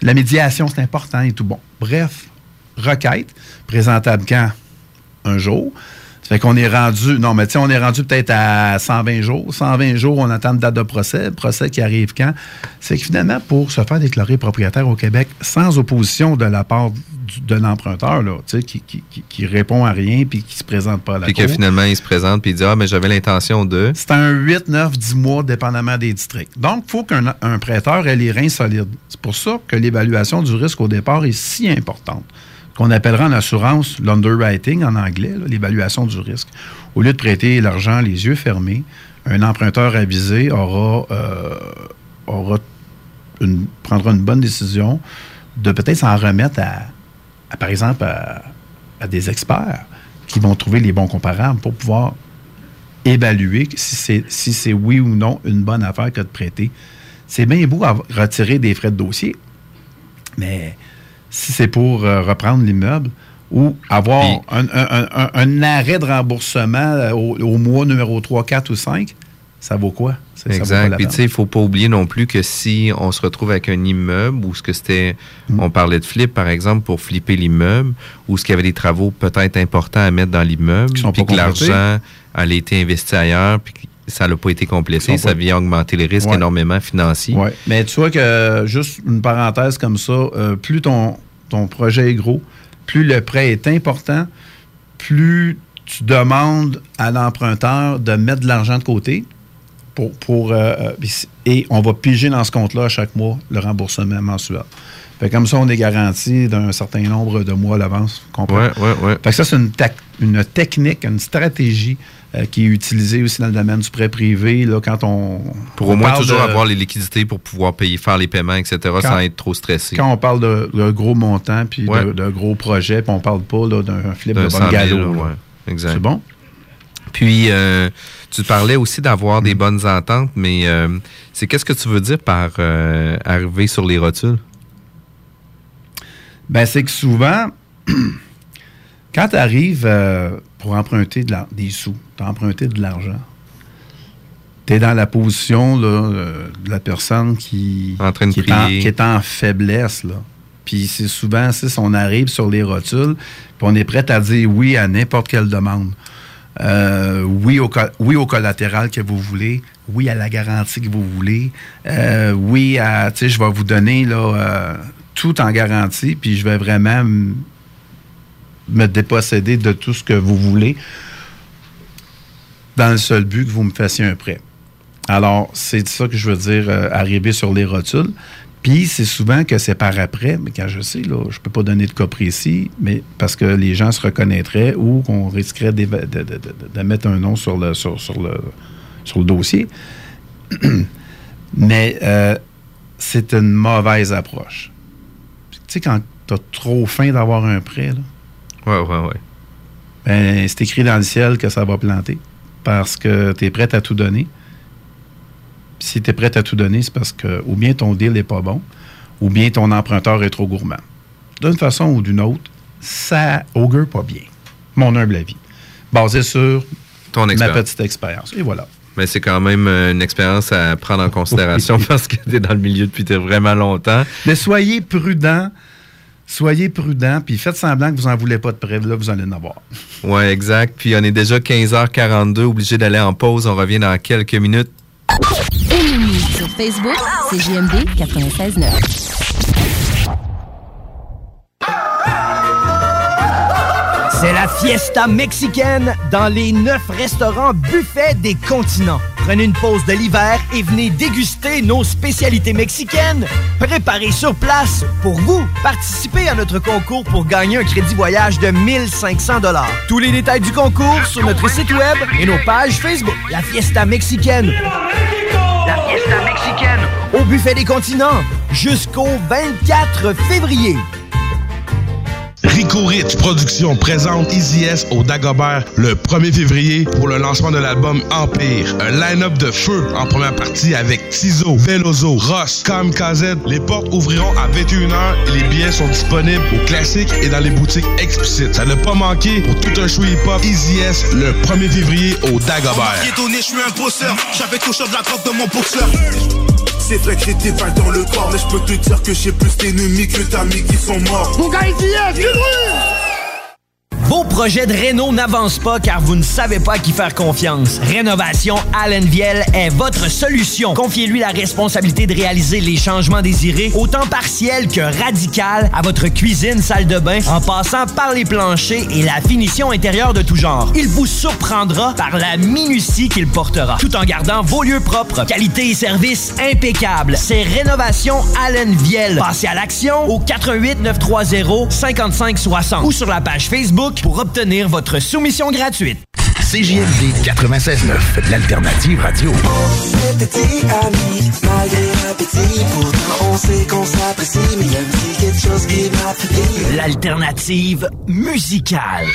La médiation, c'est important et tout. Bon. Bref, requête, présentable quand? Un jour. Ça fait qu'on est rendu. Non, mais tu sais, on est rendu peut-être à 120 jours. 120 jours, on attend une date de procès. Procès qui arrive quand? C'est que finalement, pour se faire déclarer propriétaire au Québec, sans opposition de la part du- de l'emprunteur, là, tu sais, qui, qui, qui, qui répond à rien puis qui se présente pas à la Puis cour. que finalement, il se présente puis il dit Ah, mais j'avais l'intention de. C'est un 8, 9, 10 mois, dépendamment des districts. Donc, il faut qu'un un prêteur ait les reins solides. C'est pour ça que l'évaluation du risque au départ est si importante. Qu'on appellera en assurance l'underwriting en anglais, l'évaluation du risque. Au lieu de prêter l'argent les yeux fermés, un emprunteur avisé aura, euh, prendra une bonne décision de peut-être s'en remettre à, par exemple, à, des experts qui vont trouver les bons comparables pour pouvoir évaluer si c'est si c'est oui ou non une bonne affaire que de prêter. C'est bien beau à retirer des frais de dossier, mais si c'est pour euh, reprendre l'immeuble ou avoir un, un- un- un arrêt de remboursement euh, au, au mois numéro 3, 4 ou 5, ça vaut quoi? Ça- ça vaut pas Exact. Puis tu sais, il faut pas oublier non plus que si on se retrouve avec un immeuble ou ce que c'était, Mm. on parlait de flip par exemple pour flipper l'immeuble, ou ce qu'il y avait des travaux peut-être importants à mettre dans l'immeuble, puis que l'argent allait été investi ailleurs, puis ça n'a pas été complété, ça vient augmenter les risques Ouais. énormément financiers. Ouais. Mais tu vois que, juste une parenthèse comme ça, euh, plus ton, ton projet est gros, plus le prêt est important, plus tu demandes à l'emprunteur de mettre de l'argent de côté pour, pour, euh, euh, et on va piger dans ce compte-là à chaque mois le remboursement mensuel. Fait comme ça, on est garanti d'un certain nombre de mois à l'avance. comprends? Ouais, ouais, ouais. Fait que ça, c'est une, technique, une stratégie euh, qui est utilisée aussi dans le domaine du prêt privé, là, quand on. Pour on au moins toujours de- avoir les liquidités pour pouvoir payer, faire les paiements, etc., sans être trop stressé. Quand on parle de, de gros montants puis Ouais. de, de gros projets, puis on parle pas d'un flip de 100 000, bungalow. ouais. C'est bon? Puis, euh, tu parlais aussi d'avoir des bonnes ententes, mais euh, c'est qu'est-ce que tu veux dire par euh, arriver sur les rotules? Ben, c'est que souvent, *clears throat* quand tu arrives pour emprunter de la- des sous, tu as emprunté de l'argent, tu es dans la position là, euh, de la personne qui, En train de qui, est en, prier. qui est en faiblesse. Là. Puis c'est souvent, c'est si on arrive sur les rotules, puis on est prêt à dire oui à n'importe quelle demande. Euh, oui, au, oui au collatéral que vous voulez, oui à la garantie que vous voulez, euh, oui à, tu sais, je vais vous donner là, euh, tout en garantie, puis je vais vraiment me déposséder de tout ce que vous voulez dans le seul but que vous me fassiez un prêt. Alors, c'est ça que je veux dire, euh, arriver sur les rotules. Puis, c'est souvent que c'est par après, mais quand je sais, là, je peux pas donner de cas précis, mais parce que les gens se reconnaîtraient ou qu'on risquerait de, mettre un nom sur le dossier. *clears throat* mais euh, c'est une mauvaise approche. Tu sais, quand tu as trop faim d'avoir un prêt, là, Ouais, ouais, ouais. ben, c'est écrit dans le ciel que ça va planter parce que tu es prêt à tout donner. Si tu es prêt à tout donner, c'est parce que ou bien ton deal n'est pas bon, ou bien ton emprunteur est trop gourmand. D'une façon ou d'une autre, ça augure pas bien. Mon humble avis. Basé sur Ton ma petite expérience. Et voilà. Mais c'est quand même euh, une expérience à prendre en considération *laughs* parce que tu es dans le milieu depuis vraiment longtemps. Mais soyez prudents. Soyez prudents, puis faites semblant que vous n'en voulez pas de prêt. Là, vous allez en avoir. *laughs* Ouais, exact. Puis on est déjà 15h42, obligé d'aller en pause. On revient dans quelques minutes. Émilie sur Facebook, c'est JMD 96.9. C'est la fiesta mexicaine dans les neuf restaurants buffets des continents. Prenez une pause de l'hiver et venez déguster nos spécialités mexicaines préparées sur place pour vous. Participez à notre concours pour gagner un crédit voyage de 1500 dollars. Tous les détails du concours sur notre site web et nos pages Facebook. La fiesta mexicaine. La fiesta mexicaine au buffet des continents jusqu'au 24 février. Rico Rich Productions présente Easy S au Dagobert le 1er février pour le lancement de l'album Empire. Un line-up de feu en première partie avec Tizo, Velozo, Ross, KZ. Les portes ouvriront à 21h et les billets sont disponibles au classique et dans les boutiques explicites. Ça ne pas manquer pour tout un show hip-hop Easy S le 1er février au Dagobert. Je suis un bosseur. J'avais touché de la corde de mon boxeur. C'est vrai que j'ai des balles dans le corps, mais je peux te dire que j'ai plus d'ennemis que d'amis qui sont morts. Mon gars, Uhul! Vos projets de réno n'avancent pas car vous ne savez pas à qui faire confiance. Rénovation Allen Viel est votre solution. Confiez-lui la responsabilité de réaliser les changements désirés, autant partiels que radical, à votre cuisine, salle de bain, en passant par les planchers et la finition intérieure de tout genre. Il vous surprendra par la minutie qu'il portera, tout en gardant vos lieux propres. Qualité et service impeccable. C'est Rénovation Allen Viel. Passez à l'action au 88 930 55 60 ou sur la page Facebook pour obtenir votre soumission gratuite. CJMD 96.9, l'alternative radio. Petit ami, malgré l'appétit, pourtant on sait qu'on s'apprécie, mais y a quelque chose qui. L'alternative musicale.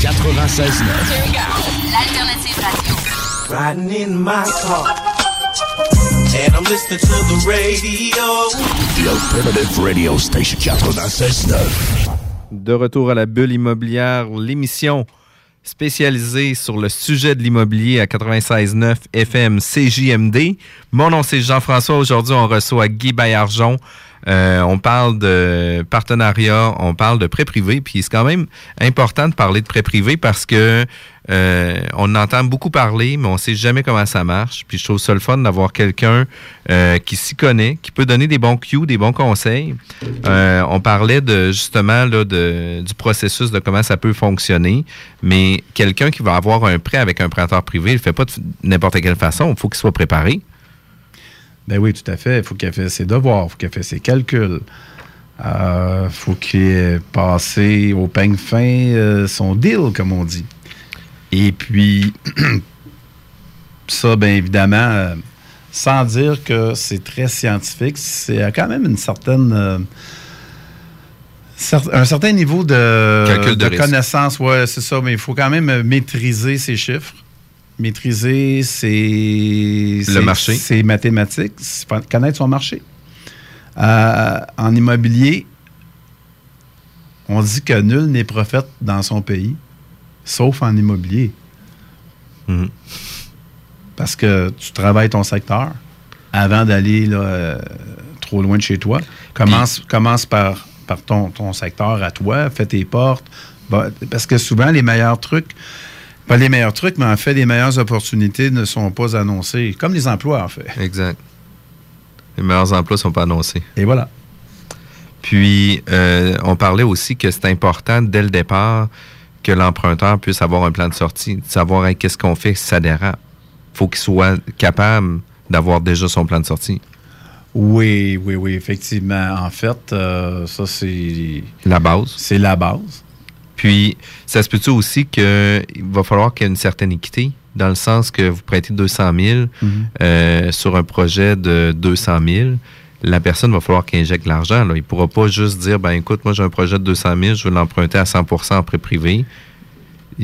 96.9. L'alternative radio. Riding in my car, and I'm listening to the radio. The Alternative Radio Station 96.9. De retour à la bulle immobilière, l'émission spécialisée sur le sujet de l'immobilier à 96.9 FM CJMD. Mon nom, c'est Jean-François. Aujourd'hui, on reçoit Guy Baillargeon. Euh, on parle de partenariat, on parle de prêt privé. Puis c'est quand même important de parler de prêt privé parce que euh, on entend beaucoup parler, mais on sait jamais comment ça marche. Puis je trouve ça le fun d'avoir quelqu'un euh, qui s'y connaît, qui peut donner des bons cues, des bons conseils. On parlait de justement là, du processus de comment ça peut fonctionner, mais quelqu'un qui va avoir un prêt avec un prêteur privé, il ne fait pas de n'importe quelle façon. Il faut qu'il soit préparé. Ben oui, tout à fait. Il faut qu'il ait fait ses devoirs, il faut qu'il ait fait ses calculs. Il faut qu'il ait passé au peigne fin euh, son deal, comme on dit. Et puis, *clears throat* ça, bien évidemment, euh, sans dire que c'est très scientifique, c'est quand même une certaine. euh, cer- un certain niveau de, de connaissance, ouais, c'est ça, mais il faut quand même euh, maîtriser ces chiffres, maîtriser ses, Le ses- marché. ses mathématiques, connaître son marché. Euh, en immobilier, on dit que nul n'est prophète dans son pays, sauf en immobilier. Mhm. Parce que tu travailles ton secteur avant d'aller euh, trop loin de chez toi. Commence, commence par, par ton, ton secteur à toi, fais tes portes. Bah, parce que souvent, les meilleurs trucs, pas les meilleurs trucs, mais en fait, les meilleures opportunités ne sont pas annoncées, comme les emplois, en fait. Exact. Les meilleurs emplois ne sont pas annoncés. Et voilà. Puis, euh, on parlait aussi que c'est important dès le départ que l'emprunteur puisse avoir un plan de sortie, de savoir hey, qu'est-ce qu'on fait si ça dérape. faut qu'il soit capable d'avoir déjà son plan de sortie. Oui, oui, oui, effectivement. En fait, euh, ça, c'est. La base. C'est la base. Puis, ça se peut-tu aussi qu'il va falloir qu'il y ait une certaine équité, dans le sens que vous prêtez 200 000 Mhm. euh, sur un projet de 200 000, la personne va falloir qu'il injecte l'argent. Il ne pourra pas juste dire, ben écoute, moi j'ai un projet de 200 000, je veux l'emprunter à 100% en prêt privé.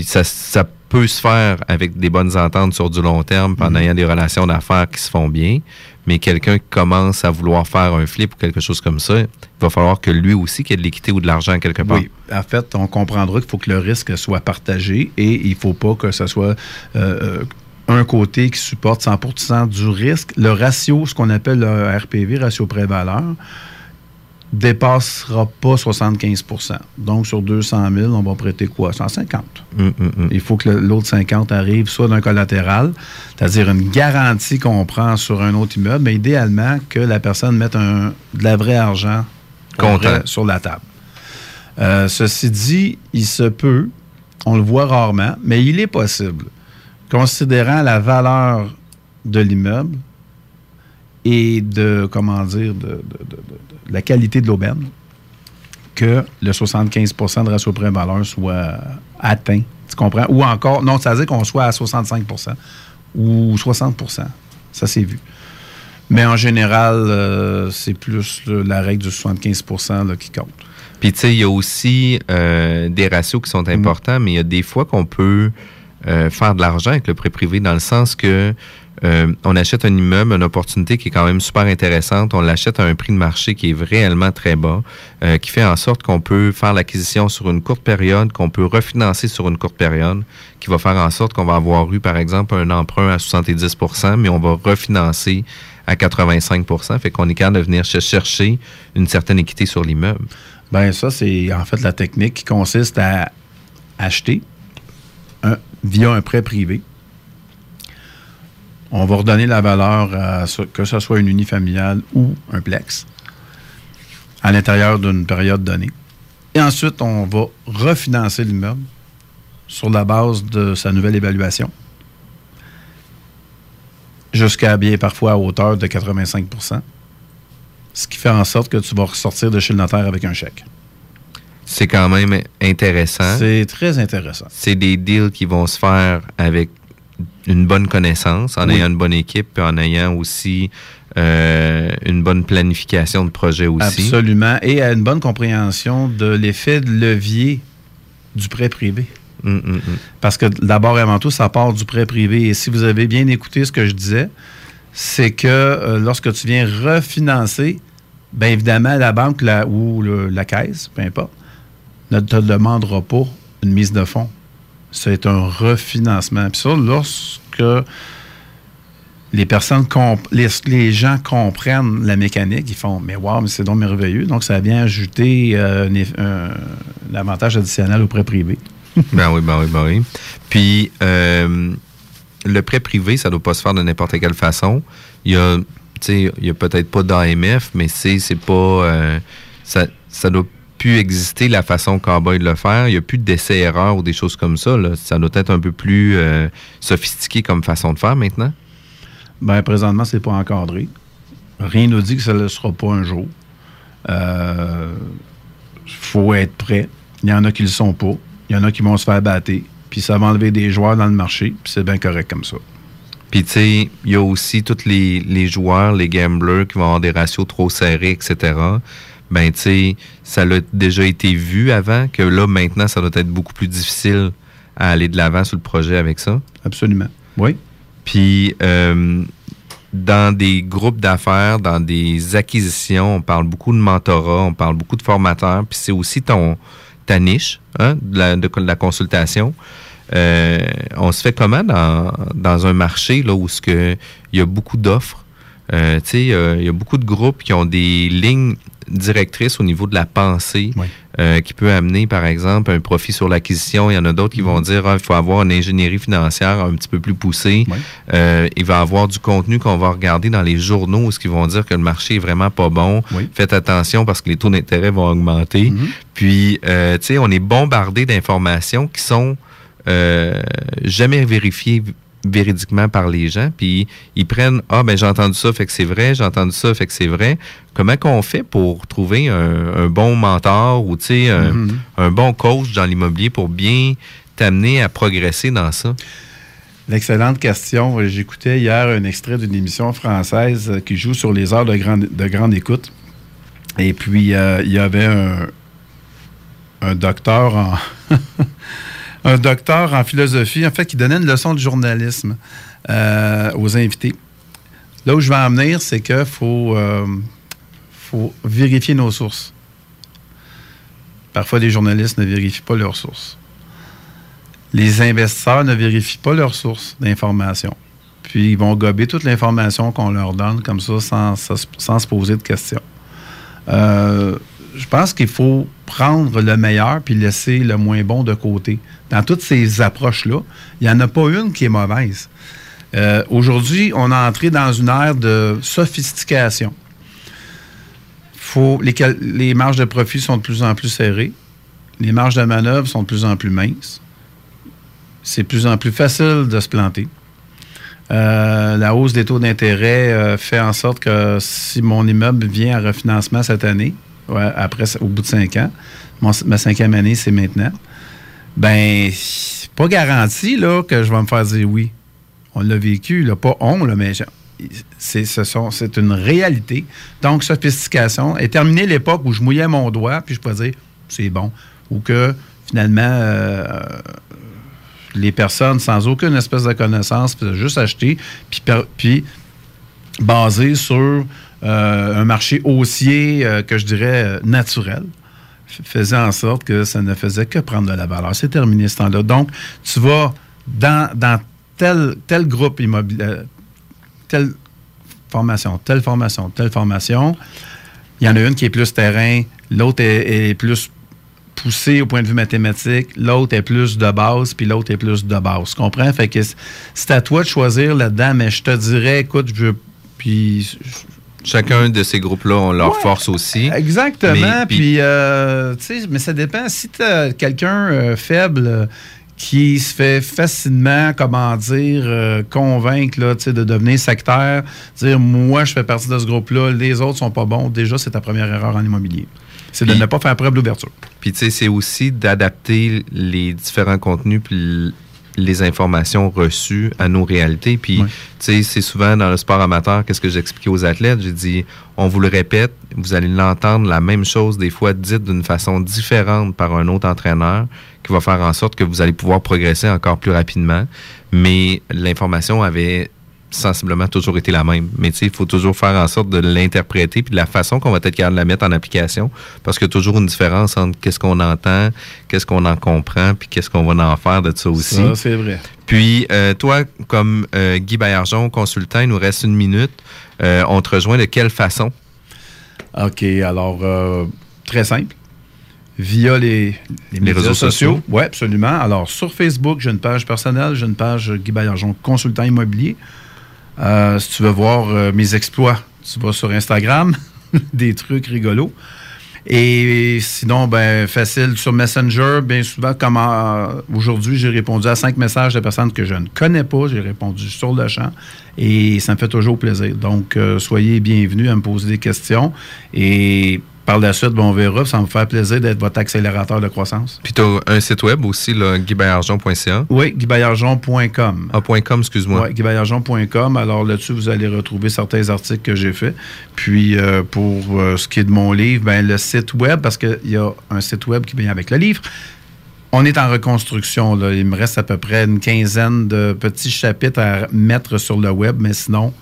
Ça, ça peut se faire avec des bonnes ententes sur du long terme, en Mhm. ayant des relations d'affaires qui se font bien. Mais quelqu'un qui commence à vouloir faire un flip ou quelque chose comme ça, il va falloir que lui aussi qu'il y ait de l'équité ou de l'argent quelque part. Oui, en fait, on comprendra qu'il faut que le risque soit partagé et il ne faut pas que ce soit euh, euh, un côté qui supporte 100% du risque. Le ratio, ce qu'on appelle le RPV, ratio pré-valeur, dépassera pas 75% Donc, sur 200 000, on va prêter quoi? 150. Hum, hum, hum. Il faut que l'autre 50 arrive soit d'un collatéral, c'est-à-dire une garantie qu'on prend sur un autre immeuble, mais idéalement que la personne mette un, de la vraie argent vrai sur la table. Euh, ceci dit, il se peut, on le voit rarement, mais il est possible, considérant la valeur de l'immeuble et de, comment dire, de, de- de- de- de la qualité de l'aubaine, que le 75% de ratio prêt-valeur soit atteint. Tu comprends? Ou encore, non, ça veut dire qu'on soit à 65% ou 60 Ça, c'est vu. Mais en général, euh, c'est plus là, la règle du 75 là, qui compte. Puis, tu sais, il y a aussi euh, des ratios qui sont importants, mais il y a des fois qu'on peut euh, faire de l'argent avec le prêt privé dans le sens que euh, on achète un immeuble, une opportunité qui est quand même super intéressante, on l'achète à un prix de marché qui est réellement très bas, euh, qui fait en sorte qu'on peut faire l'acquisition sur une courte période, qu'on peut refinancer sur une courte période, qui va faire en sorte qu'on va avoir eu, par exemple, un emprunt à 70% mais on va refinancer à 85% fait qu'on est capable de venir ch- chercher une certaine équité sur l'immeuble. Ben ça, c'est en fait la technique qui consiste à acheter via un prêt privé. On va redonner la valeur, à ce- que ce soit une unifamiliale ou un plex, à l'intérieur d'une période donnée. Et ensuite, on va refinancer l'immeuble sur la base de sa nouvelle évaluation, jusqu'à bien parfois à hauteur de 85% ce qui fait en sorte que tu vas ressortir de chez le notaire avec un chèque. C'est quand même intéressant. C'est très intéressant. C'est des deals qui vont se faire avec une bonne connaissance, en Oui. ayant une bonne équipe, puis en ayant aussi euh, une bonne planification de projet aussi. Absolument. Et à une bonne compréhension de l'effet de levier du prêt privé. Hum, hum, hum. Parce que d'abord et avant tout, ça part du prêt privé. Et si vous avez bien écouté ce que je disais, c'est que euh, lorsque tu viens refinancer, bien évidemment, la banque la- ou le- la caisse, peu importe, ne te demandera pas une mise de fonds. C'est un refinancement. Puis ça, lorsque les personnes, les, les gens comprennent la mécanique, ils font Mais wow, mais c'est donc merveilleux. Donc, ça vient ajouter euh, un avantage additionnel au prêt privé. *laughs* ben oui, ben oui, ben oui. Puis, euh, le prêt privé, ça ne doit pas se faire de n'importe quelle façon. Il y a, il a peut-être pas d'AMF, mais c'est pas. euh, ça, ça doit plus exister la façon cowboy de le faire. Il n'y a plus d'essai-erreur ou des choses comme ça. là. Ça doit être un peu plus euh, sophistiqué comme façon de faire maintenant. Ben, présentement, c'est pas encadré. Rien ne nous dit que ça ne le sera pas un jour. Il faut être prêt. Il y en a qui ne le sont pas. Il y en a qui vont se faire battre. Puis ça va enlever des joueurs dans le marché. Puis c'est bien correct comme ça. Puis, tu sais, il y a aussi tous les, les joueurs, les gamblers qui vont avoir des ratios trop serrés, etc. Ben, tu sais, ça l'a déjà été vu avant, que là, maintenant, ça doit être beaucoup plus difficile à aller de l'avant sur le projet avec ça. Absolument. Oui. Puis, euh, dans des groupes d'affaires, dans des acquisitions, on parle beaucoup de mentorat, on parle beaucoup de formateurs, puis c'est aussi ton ta niche hein, de, la, de la consultation. Euh, on se fait comment dans, dans un marché là, où il y a beaucoup d'offres? Euh, tu sais, euh, il y a beaucoup de groupes qui ont des lignes directrices au niveau de la pensée euh, qui peut amener, par exemple, un profit sur l'acquisition. Il y en a d'autres qui vont dire ah, il faut avoir une ingénierie financière un petit peu plus poussée. Euh, il va y avoir du contenu qu'on va regarder dans les journaux où ce qu'ils vont dire que le marché est vraiment pas bon. Faites attention parce que les taux d'intérêt vont augmenter. Puis, euh, tu sais, on est bombardé d'informations qui sont jamais vérifiées véridiquement par les gens, puis ils prennent ah ben j'ai entendu ça fait que c'est vrai, j'ai entendu ça fait que c'est vrai. Comment qu'on fait pour trouver un, un bon mentor ou tu sais un, Mhm. un bon coach dans l'immobilier pour bien t'amener à progresser dans ça? L'excellente question. J'écoutais hier un extrait d'une émission française euh, qui joue sur les heures de grande, de grande écoute. Et puis, euh, il y avait un, un docteur en. *laughs* un docteur en philosophie, en fait, qui donnait une leçon de journalisme euh, aux invités. Là où je vais en venir, c'est qu'il faut, euh, faut vérifier nos sources. Parfois, les journalistes ne vérifient pas leurs sources. Les investisseurs ne vérifient pas leurs sources d'information. Puis, ils vont gober toute l'information qu'on leur donne comme ça sans, sans se poser de questions. Euh, je pense qu'il faut prendre le meilleur puis laisser le moins bon de côté. Dans toutes ces approches-là, il n'y en a pas une qui est mauvaise. Euh, aujourd'hui, on est entré dans une ère de sophistication. Faut, les, marges de profit sont de plus en plus serrées. Les marges de manœuvre sont de plus en plus minces. C'est de plus en plus facile de se planter. Euh, la hausse des taux d'intérêt euh, fait en sorte que si mon immeuble vient à refinancement cette année, après, au bout de cinq ans, ma cinquième année, c'est maintenant, ben, pas garanti là, que je vais me faire dire oui. On l'a vécu, là, pas on, là, mais c'est, une réalité. Donc, sophistication. Et terminé l'époque où je mouillais mon doigt, puis je peux dire c'est bon. Ou que finalement, euh, les personnes sans aucune espèce de connaissance faisaient juste acheter, puis, puis basé sur un marché haussier euh, que je dirais naturel faisait en sorte que ça ne faisait que prendre de la valeur. C'est terminé ce temps-là. Donc, tu vas dans, dans tel, tel groupe immobilier, euh, telle formation, telle formation, telle formation. Il y en a une qui est plus terrain, l'autre est, plus poussée au point de vue mathématique, l'autre est plus de base, puis l'autre est plus de base. Tu comprends? Fait que c'est à toi de choisir là-dedans, mais je te dirais, écoute, je veux. Puis Chacun de ces groupes-là ont leur force aussi. Exactement. puis, euh, mais ça dépend. Si tu as quelqu'un euh, faible qui se fait facilement, comment dire, euh, convaincre là, de devenir sectaire, dire moi je fais partie de ce groupe-là, les autres sont pas bons, déjà c'est ta première erreur en immobilier. C'est de ne pas faire preuve d'ouverture. Puis tu sais, c'est aussi d'adapter les différents contenus puis les informations reçues à nos réalités. Puis, tu sais, c'est souvent dans le sport amateur, qu'est-ce que j'expliquais aux athlètes? J'ai dit, on vous le répète, vous allez l'entendre la même chose, des fois dite d'une façon différente par un autre entraîneur, qui va faire en sorte que vous allez pouvoir progresser encore plus rapidement. Mais l'information avait sensiblement toujours été la même. Mais tu sais, il faut toujours faire en sorte de l'interpréter puis de la façon qu'on va être capable de la mettre en application parce qu'il y a toujours une différence entre qu'est-ce qu'on entend, qu'est-ce qu'on en comprend puis qu'est-ce qu'on va en faire de ça aussi. Ça, c'est vrai. Puis, euh, toi, comme euh, Guy Baillargeon, consultant, il nous reste une minute. Euh, on te rejoint de quelle façon? OK, alors, très simple via les, les, réseaux sociaux. Oui, absolument. Alors, sur Facebook, j'ai une page personnelle, j'ai une page Guy Baillargeon, consultant immobilier. Euh, si tu veux voir euh, mes exploits, tu vas sur Instagram, *laughs* des trucs rigolos. Et sinon, ben facile sur Messenger, bien souvent, comme euh, aujourd'hui, j'ai répondu à cinq messages de personnes que je ne connais pas. J'ai répondu sur le champ et ça me fait toujours plaisir. Donc, soyez bienvenus à me poser des questions. Et par la suite, on verra. Ça me fait plaisir d'être votre accélérateur de croissance. Puis tu as un site web aussi, guibaillargeon.ca. Oui, guibaillargeon.com. Ah, .com, excuse-moi. Oui, guibaillargeon.com. Alors là-dessus, vous allez retrouver certains articles que j'ai faits. Puis euh, pour euh, ce qui est de mon livre, ben, le site web, parce qu'il y a un site web qui vient avec le livre. On est en reconstruction. Là. Il me reste à peu près une quinzaine de petits chapitres à mettre sur le web, mais sinon,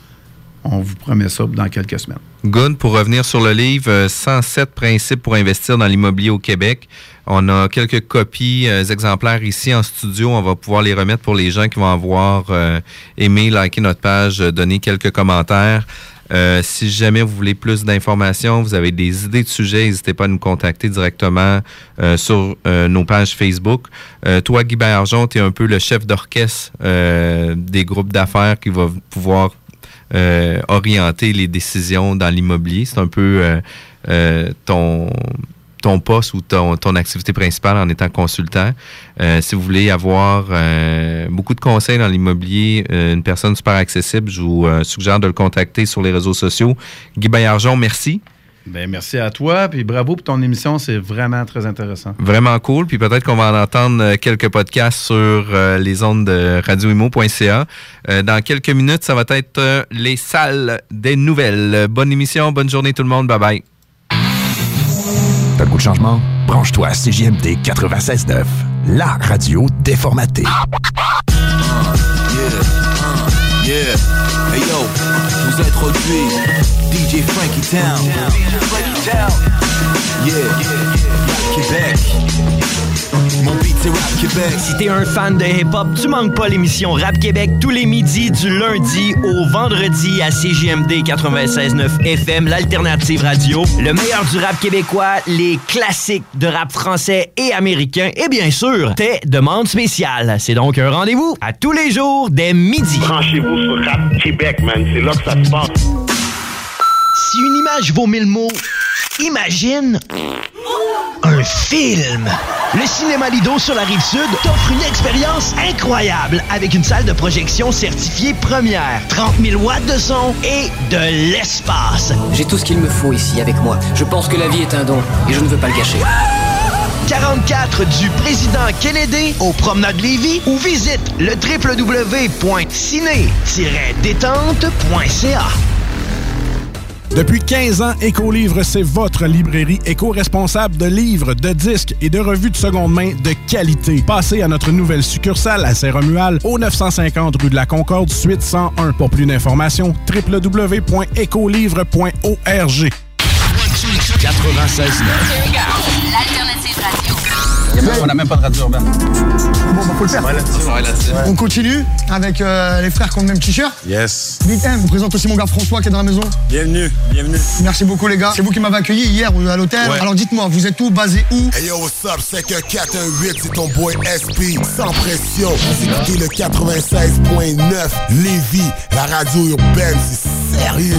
on vous promet ça dans quelques semaines. Good, pour revenir sur le livre 107 euh, principes pour investir dans l'immobilier au Québec. On a quelques copies euh, exemplaires ici en studio. On va pouvoir les remettre pour les gens qui vont avoir euh, aimé, liker notre page, donner quelques commentaires. si jamais vous voulez plus d'informations, vous avez des idées de sujets, n'hésitez pas à nous contacter directement sur nos pages Facebook. toi, Guy Bergeon, tu es un peu le chef d'orchestre des groupes d'affaires qui va pouvoir euh, orienter les décisions dans l'immobilier. C'est un peu euh, euh, ton poste ou ton, ton activité principale en étant consultant. si vous voulez avoir beaucoup de conseils dans l'immobilier, une personne super accessible, je vous suggère de le contacter sur les réseaux sociaux. Guy Bayarjon, merci. Ben, merci à toi, puis bravo pour ton émission, c'est vraiment très intéressant. Vraiment cool, puis peut-être qu'on va en entendre euh, quelques podcasts sur euh, les ondes de radioimo.ca. Euh, dans quelques minutes, ça va être les salles des nouvelles. Bonne émission, bonne journée tout le monde, bye bye. T'as le goût de changement? Branche-toi à CJMD 96.9. la radio déformatée. Yeah, hey yo, vous DJ Frankie Town. Yeah, Québec. Mon beat c'est Rap Québec. Si t'es un fan de hip-hop, tu manques pas l'émission Rap Québec tous les midis du lundi au vendredi à CGMD 96.9 FM, l'alternative radio. Le meilleur du rap québécois, les classiques de rap français et américain et bien sûr, tes demandes spéciales. C'est donc un rendez-vous à tous les jours dès midi. Branchez-vous sur Rap Québec, man. C'est là que ça se passe. Si une image vaut mille mots, imagine un film. Le Cinéma Lido sur la rive sud t'offre une expérience incroyable avec une salle de projection certifiée première, 30 000 watts de son et de l'espace. J'ai tout ce qu'il me faut ici avec moi. Je pense que la vie est un don et je ne veux pas le gâcher. 44 du président Kennedy au Promenade Lévis ou visite le www.ciné-détente.ca. Depuis 15 ans, Écolivre, c'est votre librairie éco-responsable de livres, de disques et de revues de seconde main de qualité. Passez à notre nouvelle succursale à Saint-Romual, au 950 rue de la Concorde, suite 101. Pour plus d'informations, www.écolivre.org. 96 L'alternative radio. On n'a même pas de radio urbaine. Bon, bah, faut le faire. On continue avec euh, les frères qui ont le même t-shirt. Yes. Big M, je présente aussi mon gars François qui est dans la maison. Bienvenue, bienvenue. Merci beaucoup les gars. C'est vous qui m'avez accueilli hier euh, à l'hôtel. Ouais. Alors dites-moi, vous êtes où, basé où Hey yo, what's up? C'est que 418, c'est ton boy SP. Sans pression, vous écoutez le 96.9 Lévis, la radio urbaine, c'est sérieux.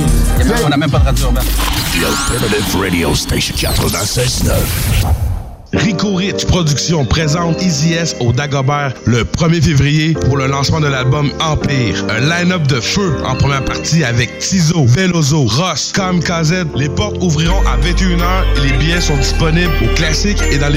On n'a même pas de radio urbaine. The Alternative Radio Station 96.9. Rico Rich Productions présente Easy S au Dagobert le 1er février pour le lancement de l'album Empire. Un line-up de feu en première partie avec Tizo, Velozo, Ross, Kamikaze. Les portes ouvriront à 21h et les billets sont disponibles au classique et dans les